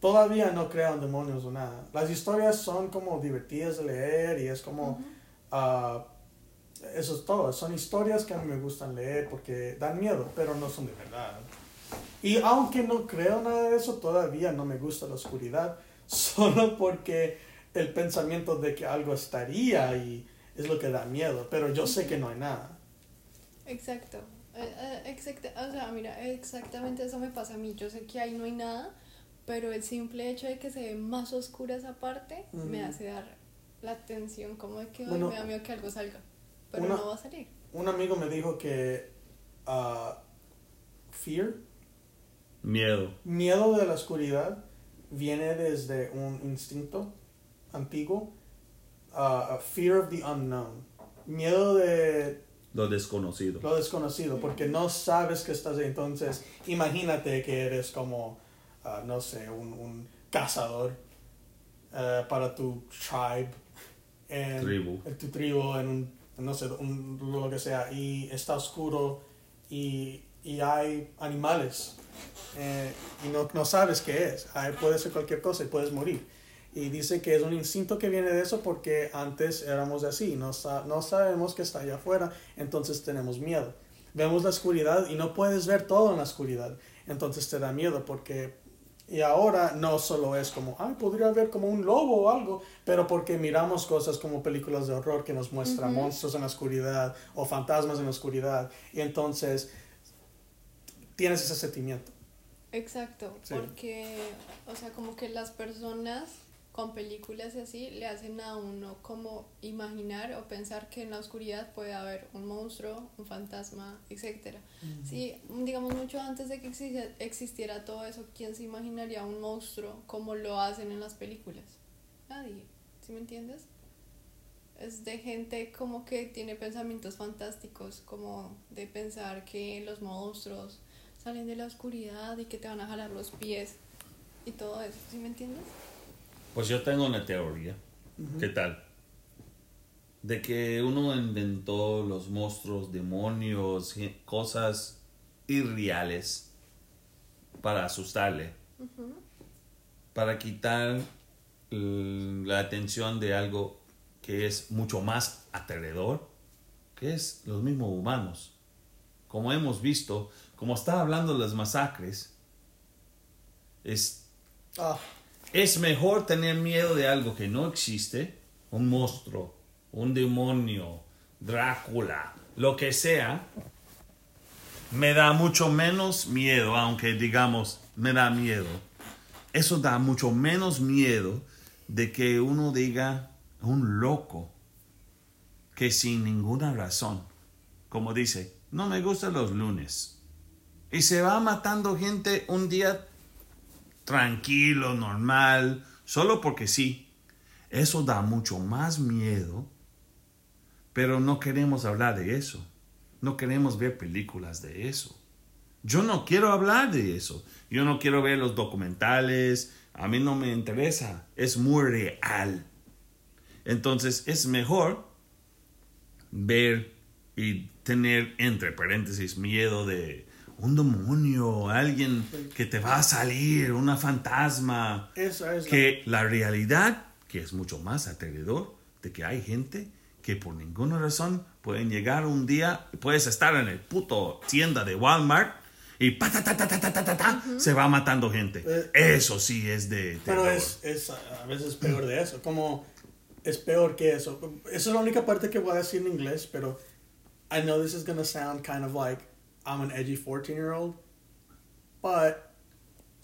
todavía no creo en demonios o nada las historias son como divertidas de leer y es como Ah, eso es todo. Son historias que a mí me gustan leer porque dan miedo, pero no son de verdad. Y aunque no creo nada de eso, todavía no me gusta la oscuridad, <laughs> solo porque el pensamiento de que algo estaría y es lo que da miedo, pero yo sé que no hay nada. exacto. Eh, eh, exacta- o sea, mira, exactamente eso me pasa a mí. Yo sé que ahí no hay nada, pero el simple hecho de que se ve más oscura esa parte me hace dar la tensión como de que "Ay, Bueno, me da miedo que algo salga. Pero una- no va a salir. Un amigo me dijo que ah, fear, Miedo. miedo de la oscuridad, viene desde un instinto antiguo, ah, fear of the unknown, miedo de Lo desconocido. lo desconocido, porque no sabes que estás ahí. Entonces, imagínate que eres como, no sé, un, un cazador eh, para tu tribe, en, Tribu. en tu tribu, en un, no sé, un, lo que sea, y está oscuro y, y hay animales eh, y no, no sabes qué es. Ahí puede ser cualquier cosa y puedes morir. Y dice que es un instinto que viene de eso porque antes éramos así, no, no sabemos que está allá afuera, entonces tenemos miedo. Vemos la oscuridad y no puedes ver todo en la oscuridad, entonces te da miedo porque... Y ahora no solo es como, ay, podría haber como un lobo o algo, pero porque miramos cosas como películas de horror que nos muestran monstruos en la oscuridad o fantasmas en la oscuridad. Y entonces tienes ese sentimiento. Exacto, Sí. porque, o sea, como que las personas con películas y así le hacen a uno como imaginar o pensar que en la oscuridad puede haber un monstruo, un fantasma, etcétera. Sí, digamos mucho antes de que exi- existiera todo eso, ¿quién se imaginaría un monstruo como lo hacen en las películas? Nadie, ¿sí me entiendes? Es de gente como que tiene pensamientos fantásticos, como de pensar que los monstruos salen de la oscuridad y que te van a jalar los pies y todo eso, ¿sí me entiendes? Pues yo tengo una teoría. ¿Qué tal? De que uno inventó los monstruos, demonios, cosas irreales para asustarle, para quitar la atención de algo que es mucho más aterrador, que es los mismos humanos. Como hemos visto, como está hablando de las masacres, es Ah, es mejor tener miedo de algo que no existe, un monstruo, un demonio, Drácula, lo que sea, me da mucho menos miedo, aunque digamos, me da miedo. Eso da mucho menos miedo de que uno diga un loco que sin ninguna razón, como dice, no me gustan los lunes. Y se va matando gente un día tranquilo, normal, solo porque sí. Eso da mucho más miedo, pero no queremos hablar de eso. No queremos ver películas de eso. Yo no quiero hablar de eso. Yo no quiero ver los documentales. A mí no me interesa. Es muy real. Entonces es mejor ver y tener, entre paréntesis, miedo de un demonio, alguien que te va a salir, una fantasma. Eso, eso. Que la realidad, que es mucho más aterridor, de que hay gente que por ninguna razón pueden llegar un día, puedes estar en el puto tienda de Walmart y ta, ta, ta, ta uh -huh. se va matando gente. Eh, eso sí es de... Terror. Pero es, es a veces peor de eso, como es peor que eso. Esa es la única parte que voy a decir en inglés, pero I know this is going to sound kind of like I'm an edgy 14 year old, but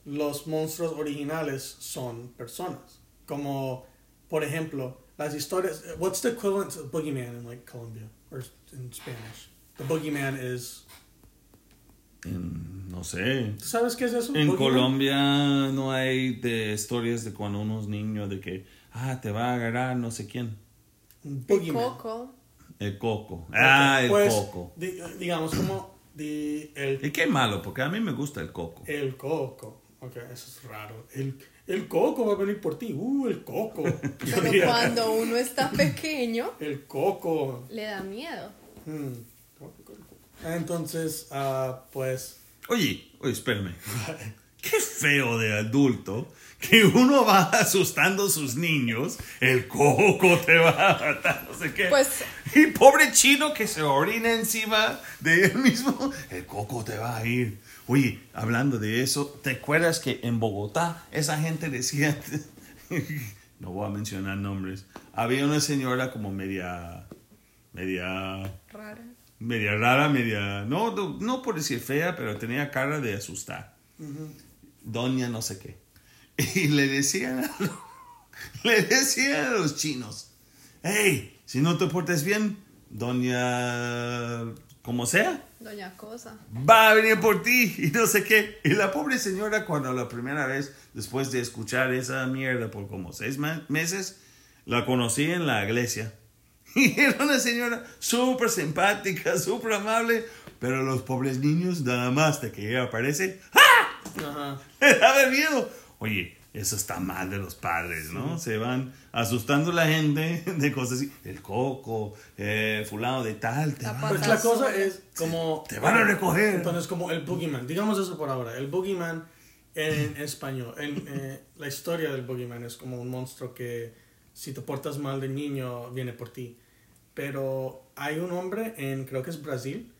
los monstruos originales son personas. Como, por ejemplo, las historias. What's the equivalent of boogeyman in like Colombia or in Spanish? The boogeyman is. En- no sé. ¿Tú sabes qué es eso? En Boogeyman? Colombia no hay de historias de cuando unos niños de que, ah, te va a agarrar no sé quién. Un El boogeyman. coco. El coco. Ah, el Pues, coco. di- digamos como di- el Y qué malo, porque a mí me gusta el coco. El coco. Ok, eso es raro. El, el coco va a venir por ti. Uh, el coco. <laughs> Pero <laughs> cuando uno está pequeño, El coco. le da miedo. Hmm. Entonces, ah, pues. Oye, oye, espérame. <laughs> Qué feo de adulto que uno va asustando a sus niños. El coco te va a matar, no sé qué. Pues- Y pobre chino que se orina encima de él mismo. El coco te va a ir. Oye, hablando de eso, ¿te acuerdas que en Bogotá esa gente decía, <laughs> no voy a mencionar nombres, había una señora como media, media Rara. media rara, media, no, no, no por decir fea, pero tenía cara de asustar. Doña no sé qué. <laughs> Y le decían a, lo- <laughs> le decían a los chinos, hey, si no te portes bien, doña, como sea, Doña Cosa. va a venir por ti y no sé qué. Y la pobre señora cuando la primera vez, después de escuchar esa mierda por como seis meses, la conocí en la iglesia. <laughs> Y era una señora súper simpática, súper amable, pero los pobres niños, nada más de que ella aparece, ¡ah! Ajá. Le daba miedo. Oye, eso está mal de los padres, ¿no? Se van asustando a la gente de cosas así. El coco, eh, fulano de tal, te La va- pata- Pues la cosa es como. Te van a recoger. Entonces, como el boogeyman. Digamos eso por ahora. El boogeyman en <laughs> español. En, eh, la historia del boogeyman es como un monstruo que, si te portas mal de niño, viene por ti. Pero hay un hombre en, creo que es Brasil,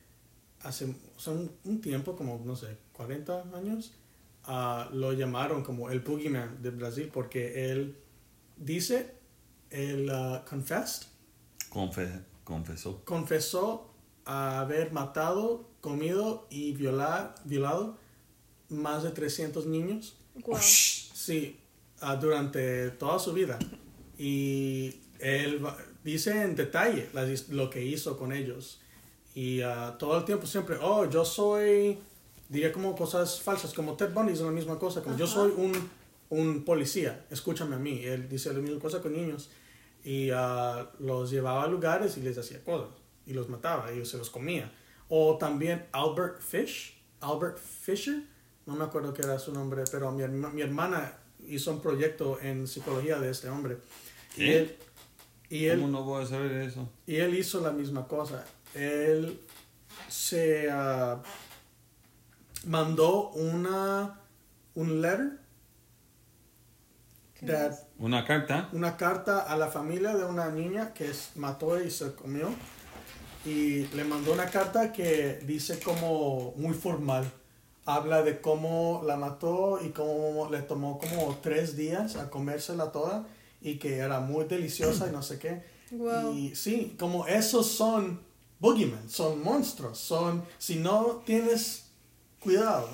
hace o sea, un, un tiempo, como, no sé, 40 años, ah, lo llamaron como el boogeyman de Brasil porque él dice, él ah, confessed, Confe- confesó. confesó haber matado, comido y violar, violado más de 300 niños. Guau. Sí, ah, durante toda su vida. Y él va- dice en detalle las lo que hizo con ellos. Y ah, todo el tiempo siempre, oh, yo soy, diría como cosas falsas, como Ted Bundy dice la misma cosa, como yo soy un, un policía, escúchame a mí. Él dice la misma cosa con niños. Y ah, los llevaba a lugares y les hacía cosas. Y los mataba y se los comía. O también Albert Fish, Albert Fisher, no me acuerdo qué era su nombre, pero mi, mi hermana hizo un proyecto en psicología de este hombre. Y ¿Qué? él, y él, ¿Cómo no voy a saber eso? y él hizo la misma cosa. Él se ah, mandó una un letter ¿Qué that? ¿Una carta? una carta a la familia de una niña que es- mató y se comió. Y le mandó una carta que dice como muy formal. Habla de cómo la mató y cómo le tomó como tres días a comérsela toda y que era muy deliciosa y no sé qué. Wow. Y sí, como esos son boogeymen, son monstruos, son, si no tienes cuidado,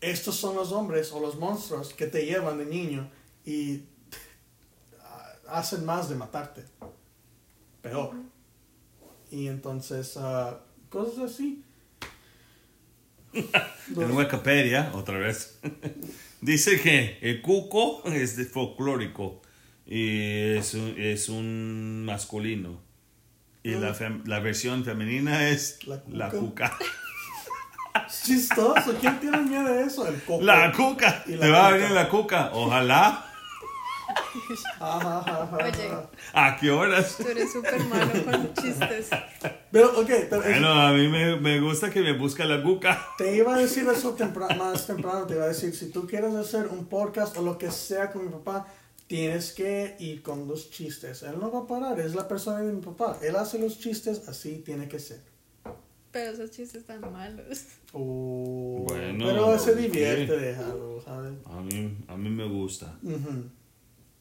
estos son los hombres o los monstruos que te llevan de niño y <laughs> hacen más de matarte. Peor. Y entonces, ah, cosas así. <laughs> En Wikipedia, otra vez, <laughs> dice que el cuco es de folclórico y es un, es un masculino. Y la, fem- la versión femenina es La la cuca. Es chistoso. ¿Quién tiene miedo de eso? El coco. La cuca. Y la Te va a venir la cuca. Ojalá. Ajá, ajá, ajá, Oye. ¿A qué horas? Tú eres súper malo con chistes. Pero, ok, pero es- Bueno, a mí me, me gusta que me busca la cuca. Te iba a decir eso tempra- más temprano, te iba a decir, si tú quieres hacer un podcast o lo que sea con mi papá, tienes que ir con los chistes. Él no va a parar, es la persona de mi papá. Él hace los chistes, así tiene que ser. Pero esos chistes están malos. Oh, Bueno, pero se divierte, déjalo, ¿sabes? A mí, a mí me gusta.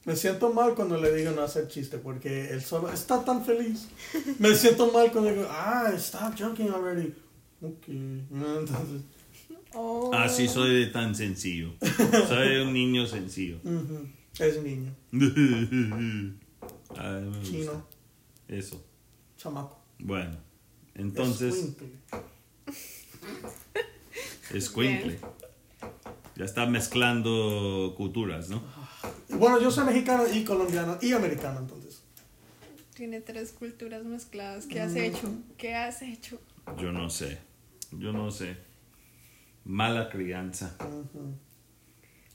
Me siento mal cuando le digo no hacer chiste porque él solo está tan feliz. Me siento mal cuando digo, ah, stop joking already. Ok. <laughs> Entonces, Oh. Así soy de tan sencillo. Soy un niño sencillo. es niño, <laughs> Ay, me gusta. chino, Eso. chamaco. Bueno, entonces, Escuincle. escuincle. Ya está mezclando culturas, ¿no? Bueno, yo soy mexicano y colombiano y americano, entonces. Tiene tres culturas mezcladas. ¿Qué has hecho? ¿Qué has hecho? Yo no sé. Yo no sé. Mala crianza. Ujú.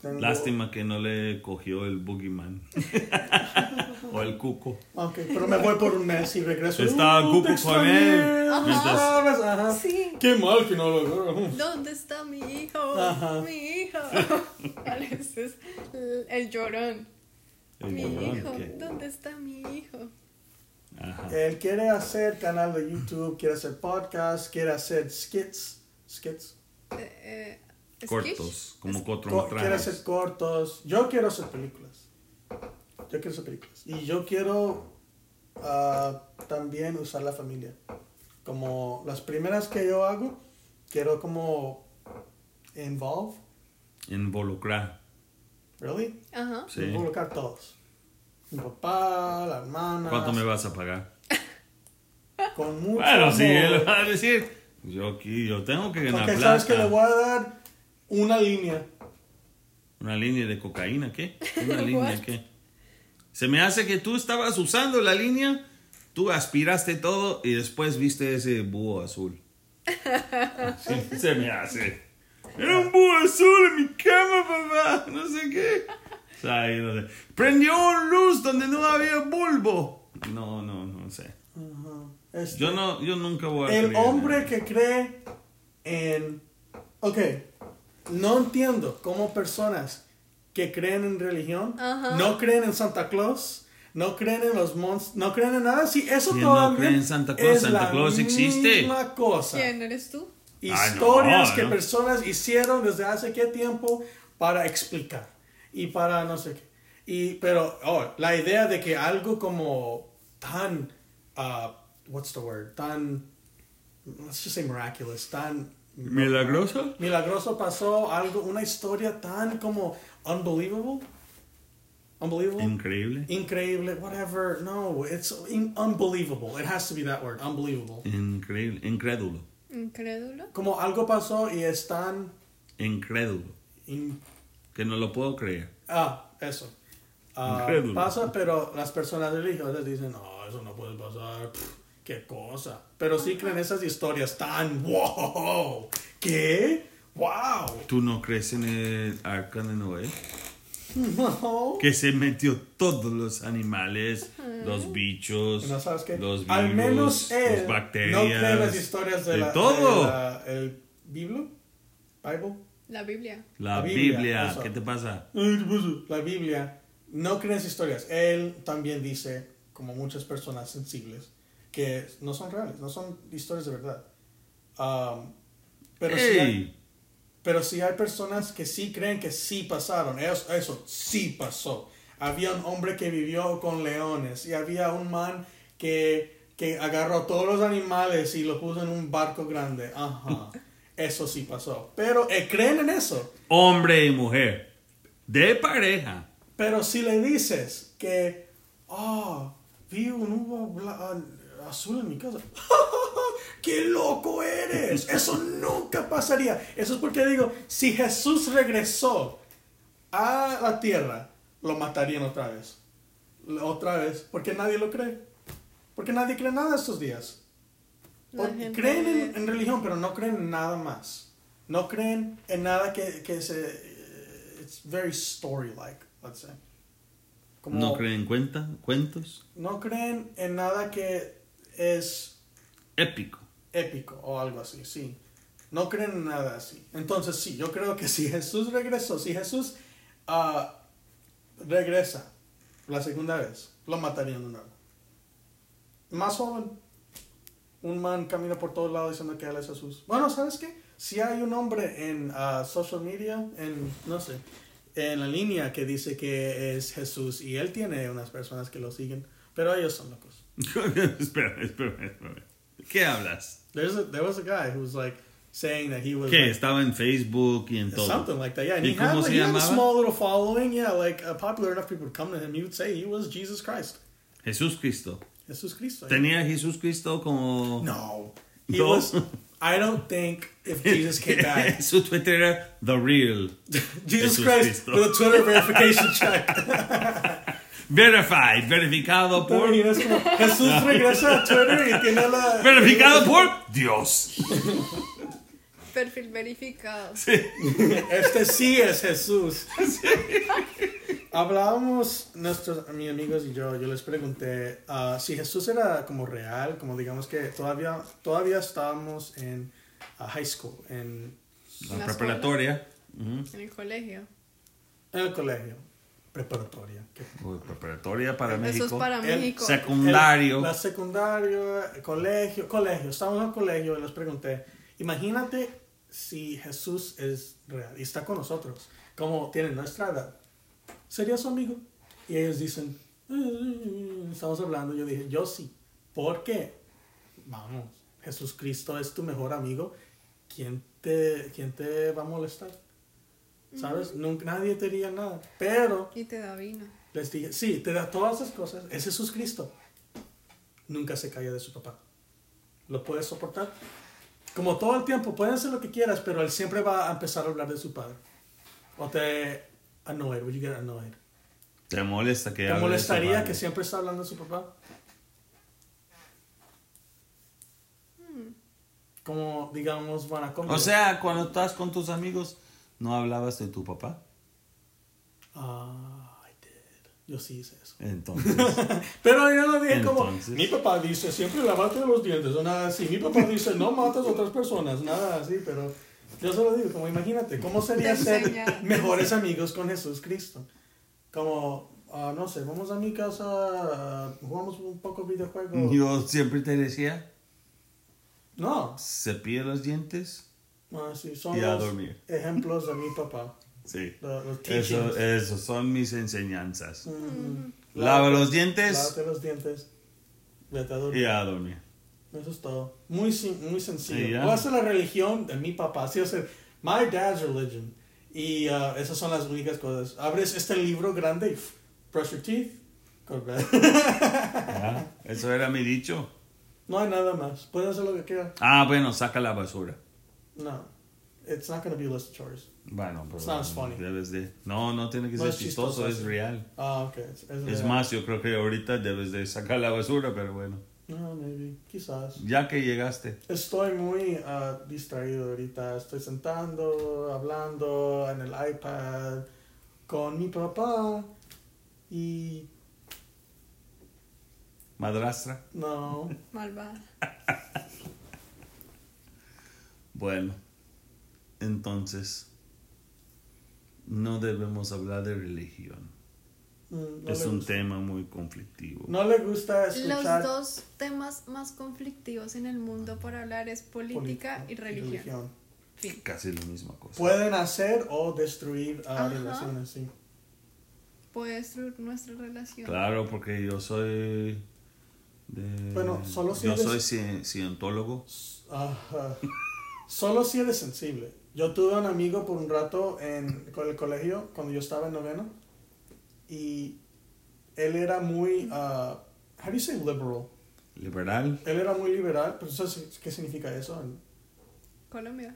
Tengo- Lástima que no le cogió el boogeyman. <laughs> o el cuco. Ok, pero me voy por un mes y regreso. Estaba Uh, Cuco con él. ¿tú Mientras- sabes? Ajá. Sí. Qué mal que no lo agarro. ¿Dónde está mi hijo? Ajá. Mi hijo. <laughs> Pareces el, el llorón. El mi llorón, hijo. ¿qué? ¿Dónde está mi hijo? Ajá. Él quiere hacer canal de YouTube, quiere hacer podcast, quiere hacer skits. Skits. Eh, eh. Cortos, como Co- quiere cortometrajes. hacer cortos. Yo quiero hacer películas. Yo quiero hacer películas. Y yo quiero ah, también usar la familia. Como las primeras que yo hago, quiero como involve. Involucrar. Really? Ajá. Sí. Involucrar todos. Mi papá, la hermana. ¿Cuánto me vas a pagar? Con mucho Bueno, si amor. él va a decir, yo aquí, yo tengo que ganar Porque plata. sabes que le voy a dar una línea. Una línea de cocaína, ¿qué? <laughs> Una línea? ¿qué? Se me hace que tú estabas usando la línea, tú aspiraste todo y después viste ese búho azul. <laughs> Así se me hace. Era un búho azul en mi cama, papá. No sé qué. O sea, ahí no sé. Prendió luz donde no había bulbo. No, no, no sé. Ajá. Este, Yo no, yo nunca voy a el creer en hombre eso. que cree en... Ok, no entiendo cómo personas que creen en religión no creen en Santa Claus, no creen en los monstruos, no creen en nada. Sí, eso ¿Quién no todavía cree en Santa Claus? es Santa la Claus existe. misma cosa. ¿Quién eres tú? Ay, Historias no, que no. personas hicieron desde hace qué tiempo para explicar y para no sé qué. Y, pero oh, la idea de que algo como tan, uh, what's the word, tan, let's just say miraculous, tan ¿Milagroso? milagroso pasó, algo, una historia tan como unbelievable, unbelievable, Increíble. increíble, whatever. No, it's in- unbelievable. It has to be that word, unbelievable. Increíble. Incrédulo. ¿Incrédulo? Como algo pasó y es tan Incrédulo. in- Que no lo puedo creer. Ah, eso. Incrédulo. pasa, pero las personas religiosas dicen, no, eso no puede pasar. Pff, qué cosa. Pero sí creen esas historias tan wow. ¿Qué? Wow. ¿Tú no crees en el arca de Noé? No. Que se metió todos los animales, los bichos, No sabes qué. los virus, Al menos él las bacterias. no cree las historias de, de la, todo. de la- el Biblo, Bible. La Biblia. La, La Biblia. ¿qué te pasa? La Biblia no cree en esas historias. Él también dice, como muchas personas sensibles, que no son reales, no son historias de verdad. Um, pero, sí hay, pero sí hay personas que sí creen que sí pasaron. Eso, eso sí pasó. Había un hombre que vivió con leones y había un man que, que agarró todos los animales y lo puso en un barco grande. Ajá. <laughs> Eso sí pasó. Pero eh, creen en eso. Hombre y mujer. De pareja. Pero si le dices que, ah, vi un uva azul en mi casa, <laughs> ¡qué loco eres! Eso nunca pasaría. Eso es porque digo, si Jesús regresó a la tierra, lo matarían otra vez. Otra vez, porque nadie lo cree. Porque nadie cree nada estos días. O- Creen en, en religión, pero no creen en nada más. No creen en nada que, que se... It's very story-like, let's say. Como- ¿No creen cuenta, cuentos? no creen en nada que es Épico. épico o algo así, sí. No creen en nada así. Entonces, sí, yo creo que si Jesús regresó, si Jesús ah, regresa la segunda vez, lo matarían de nuevo. Más joven. Un man camina por todos lados diciendo que él es Jesús. Bueno, ¿sabes qué? Si hay un hombre en ah, social media, en, no sé, en la línea que dice que es Jesús y él tiene unas personas que lo siguen, pero ellos son locos. Espera, espera, espera. ¿Qué hablas? There's a, there was a guy who was like saying that he was ¿Qué? like, Estaba en Facebook y en todo. something like that. Yeah, and ¿Y he had, like, he had a small little following. Yeah, like uh, popular enough people would come to him. He would say he was Jesus Christ, Jesús Cristo. Jesus Cristo. ¿Tenía Jesús Cristo como... No, he No. was. I don't think if Jesus came back, <laughs> Su Twitter era The Real. <laughs> Jesus Jesus Christ Cristo. with a Twitter verification <laughs> check. Verified. Verificado por... Como, Jesús regresa a Twitter y tiene la. Verificado por Dios. Perfil verificado. Este sí es Jesús. Hablábamos, nuestros mis amigos y yo, yo les pregunté ah, si Jesús era como real, como digamos que todavía, todavía estábamos en ah, high school, en, La La preparatoria. En el colegio. en el colegio, preparatoria. Uy, preparatoria para Eso México. es para El México. Secundario. El- la secundario, el colegio, colegio. Estábamos en el colegio y les pregunté, imagínate si Jesús es real y está con nosotros, como tiene nuestra edad. ¿Sería su amigo? Y ellos dicen, "Eh, estamos hablando. Yo dije, yo sí. ¿Por qué? Vamos, Jesús Cristo es tu mejor amigo. ¿Quién te, quién te va a molestar? ¿Sabes? Nunca, nadie te diría nada. Pero Y te da vino. les dije, sí, te da todas esas cosas. Es Jesús Cristo. Nunca se calla de su papá. ¿Lo puedes soportar? Como todo el tiempo, pueden hacer lo que quieras, pero él siempre va a empezar a hablar de su padre. O te annoyed, would you get annoyed? ¿Te molesta que ¿Te de molestaría que siempre está hablando de su papá? Como, digamos, van a comer. O sea, cuando estás con tus amigos, ¿no hablabas de tu papá? Ah, I did. Yo sí hice eso. Entonces, <laughs> Pero yo lo dije como, Entonces. mi papá dice, siempre lavate los dientes, o nada así. Mi papá dice, no matas a otras personas, nada así, pero yo solo digo, como imagínate, ¿cómo sería ser mejores amigos con Jesús Cristo? Como, ah, no sé, vamos a mi casa, ah, jugamos un poco videojuegos. yo siempre te decía, No, cepilla los dientes. Ah, sí, son Y a los dormir. ejemplos de mi papá. Sí. Los, los Eso, eso son mis enseñanzas. Mm. Lava los dientes Lávate los dientes. Vete a dormir. y a dormir. Eso es todo. Muy, muy sencillo. ¿Cuál es la religión de mi papá? Sí, o sea, my dad's religion. Y uh, esas son las únicas cosas. Abres este libro grande y brush your teeth. Ya, Eso era mi dicho. no hay nada más. Pueden hacer lo que quieran. Ah, bueno, saca la basura. No. It's not going to be a list of chores. Bueno, pero Sounds funny. debes de... No, no tiene que No ser es chistoso, chistoso, es real. Ah, ok. Es, es más, yo creo que ahorita debes de sacar la basura, pero bueno. No, maybe. Quizás. Ya que llegaste. Estoy muy uh, distraído ahorita. Estoy sentando, hablando en el iPad con mi papá. Y Madrastra. no. Malvada. <laughs> Bueno, entonces, no debemos hablar de religión. Mm, no es un gusta. tema muy conflictivo. No le gusta Los escuchar dos temas más conflictivos en el mundo por hablar es política y religión. Fin. Casi la misma cosa. Pueden hacer o destruir ah, Ajá. relaciones, sí. Puede destruir nuestra relación. Claro, porque yo soy... de- Bueno, solo si Yo eres- soy ci- cientólogo. Ajá. Solo si eres sensible. Yo tuve un amigo por un rato en con el colegio cuando yo estaba en noveno y él era muy, ah, how do you say liberal? Liberal. Él era muy liberal, pero ¿sabes qué significa eso? Colombia.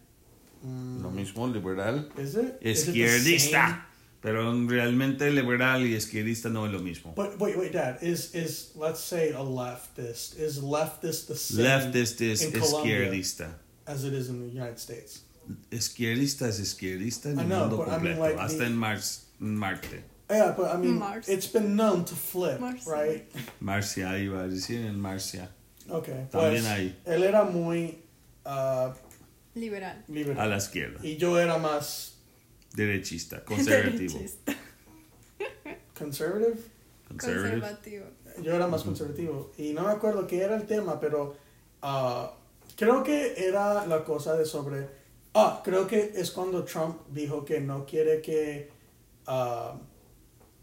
Mm, Lo mismo, liberal. is it? Is it the Izquierdista. Pero realmente liberal y izquierdista no es lo mismo. But wait, wait, Dad. Is is let's say a leftist? Is leftist the same Leftist es in Colombia izquierdista. As it is in the United States? Izquierdista es izquierdista en el know, mundo but I mean, completo. like hasta the- en Mars, en Marte. Yeah, but I mean, Mars. it's been known to flip, Mars. right? Marcia iba a decir en Marcia. Okay. También pues, ahí. Él era muy ah, Liberal. liberal. A la izquierda. Y yo era más Derechista. <laughs> Conservativo. Derechista. conservative. Conservative. Conservativo. Yo era más conservativo. Y no me acuerdo qué era el tema, pero ah, creo que era la cosa de sobre... Ah, creo que es cuando Trump dijo que no quiere que ah,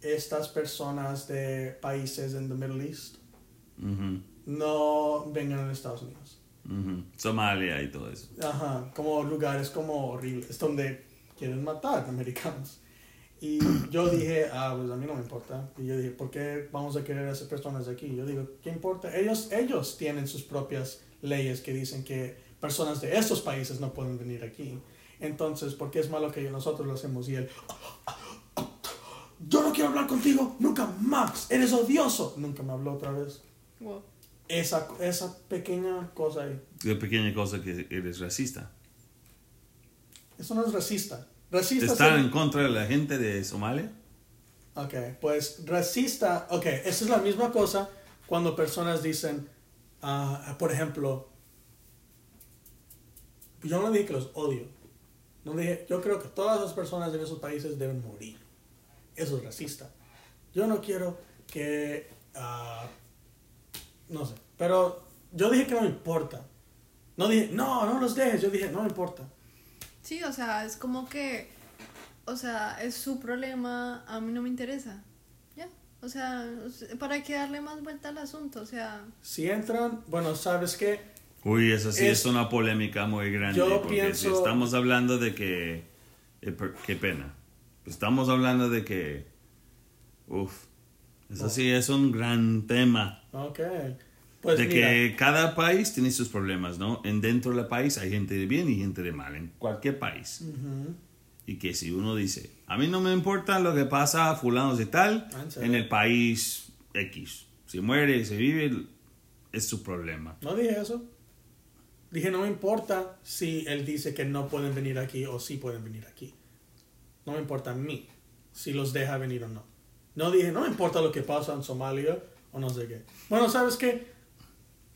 estas personas de países en the Middle East no vengan a Estados Unidos. Somalia y todo eso. Ajá, como lugares como horribles, donde quieren matar americanos. Y <coughs> yo dije, ah, pues a mí no me importa. Y yo dije, ¿por qué vamos a querer a esas personas de aquí? Yo digo, ¿qué importa? Ellos, ellos tienen sus propias leyes que dicen que personas de esos países no pueden venir aquí. Entonces, ¿por qué es malo que nosotros lo hacemos? Y él, yo no quiero hablar contigo, nunca más, eres odioso. Nunca me habló otra vez. Wow. Esa, esa pequeña cosa ahí. Qué pequeña cosa que eres racista. Eso no es racista. Racista ¿Están es- en contra de la gente de Somalia? Ok, pues racista, ok, esa es la misma cosa cuando personas dicen, ah, por ejemplo, yo no dije que los odio, no dije, yo creo que todas las personas en esos países deben morir. Eso es racista. Yo no quiero que, ah, no sé, pero yo dije que no me importa. No dije, no, no los dejes, yo dije, no me importa. Sí, o sea, es como que, o sea, es su problema, a mí no me interesa. O sea, ¿para qué darle más vuelta al asunto? O sea, Si entran, bueno, ¿sabes qué? Uy, eso sí Es- es, una polémica muy grande. Yo porque pienso- si estamos hablando de que... eh, per- qué pena. Estamos hablando de que... Uf. Eso No. sí es un gran tema. Ok. Pues de mira, que cada país tiene sus problemas, ¿no? En dentro del país hay gente de bien y gente de mal. En cualquier país. Ujú. Y que si uno dice, a mí no me importa lo que pasa a fulanos de tal Ah, ¿en el país X. Si muere, si vive, es su problema. No dije eso. Dije, no me importa si él dice que no pueden venir aquí o sí pueden venir aquí. No me importa a mí si los deja venir o no. No dije, no me importa lo que pasa en Somalia o no sé qué. Bueno, ¿sabes qué?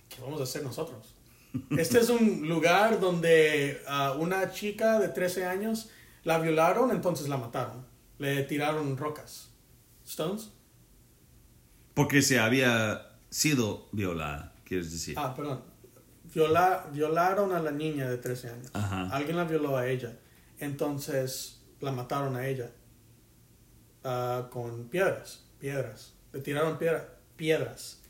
¿Qué vamos a hacer nosotros? <laughs> Este es un lugar donde a una chica de 13 años la violaron, entonces la mataron. Le tiraron rocas. ¿Stones? Porque se había sido violada, quieres decir. Ah, perdón. Viola, violaron a la niña de 13 años. Ajá. Alguien la violó a ella. Entonces la mataron a ella. Ah, con piedras. Piedras. Le tiraron piedra- piedras.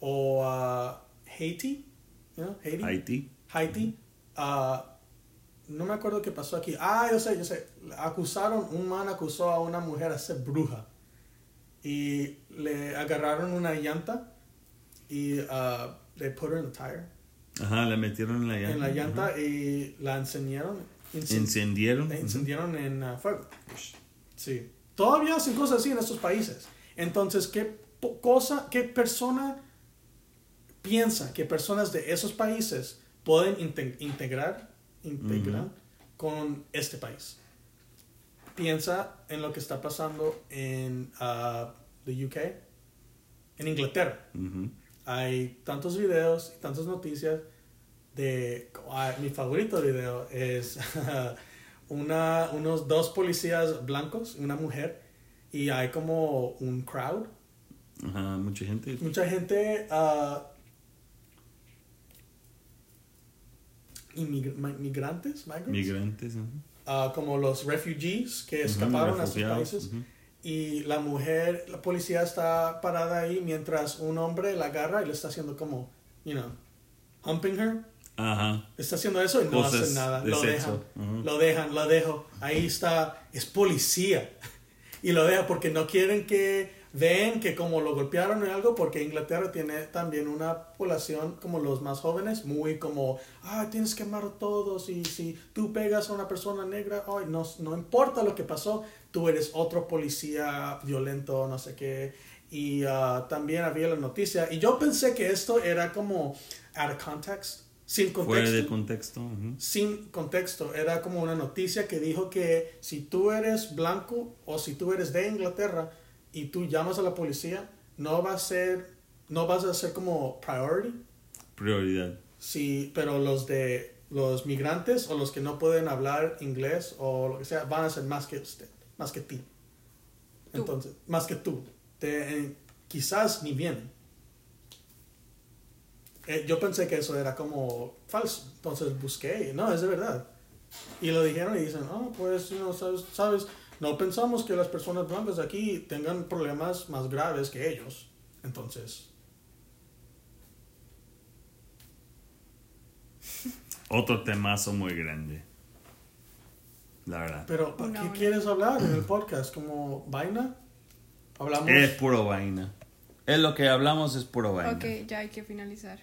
O a Haiti. ¿no? Haiti. Haití. Haiti. ah, no me acuerdo qué pasó aquí. Ah, yo sé, yo sé. Acusaron, un man acusó a una mujer a ser bruja. Y le agarraron una llanta y le put her in the tire. Ajá, la metieron en la llanta. En la llanta Ajá. y la encendieron. Encendieron. la encendieron en ah, fuego. Sí. Todavía hacen cosas así en estos países. Entonces, ¿qué cosa, qué persona piensa que personas de esos países pueden inte- integrar, integrar con este país? Piensa en lo que está pasando en ah, the UK, en Inglaterra hay tantos videos y tantas noticias de ah, mi favorito video es <laughs> una unos dos policías blancos una mujer y hay como un crowd Ajá, mucha gente. mucha gente ah, inmigr- mi- migrantes migrants, Migrantes. ajá. ah, como los refugees que escaparon a sus países y la mujer, la policía está parada ahí mientras un hombre la agarra y le está haciendo como, you know, humping her. Ajá. Está haciendo eso y no Cosas hace nada. Lo dejan, Ujú. lo dejan, lo dejo. Ahí está, es policía. <laughs> Y lo deja porque no quieren que vean que como lo golpearon o algo, porque Inglaterra tiene también una población como los más jóvenes, muy como, ah, tienes que amar a todos y si tú pegas a una persona negra, ay, no, no importa lo que pasó, tú eres otro policía violento, no sé qué. Y ah, también había la noticia, y yo pensé que esto era como out of context, sin contexto Fuera de contexto. sin contexto. Era como una noticia que dijo que si tú eres blanco o si tú eres de Inglaterra y tú llamas a la policía, no va a ser, no vas a ser como priority. Prioridad. Sí, pero los de los migrantes o los que no pueden hablar inglés o lo que sea van a ser más que usted, más que ti. Tú. Entonces, más que tú. Te- eh, quizás ni vienen. Eh, yo pensé que eso era como falso. Entonces busqué. No, es de verdad. Y lo dijeron y dicen, oh, pues, you know, sabes, sabes, no pensamos que las personas blancas aquí tengan problemas más graves que ellos. Entonces, <laughs> Otro temazo muy grande. La verdad. pero ¿para Una qué quieres hablar en el podcast? ¿Como vaina? Hablamos. Es puro vaina. Es lo que hablamos, es puro vaina. Ok, ya hay que finalizar.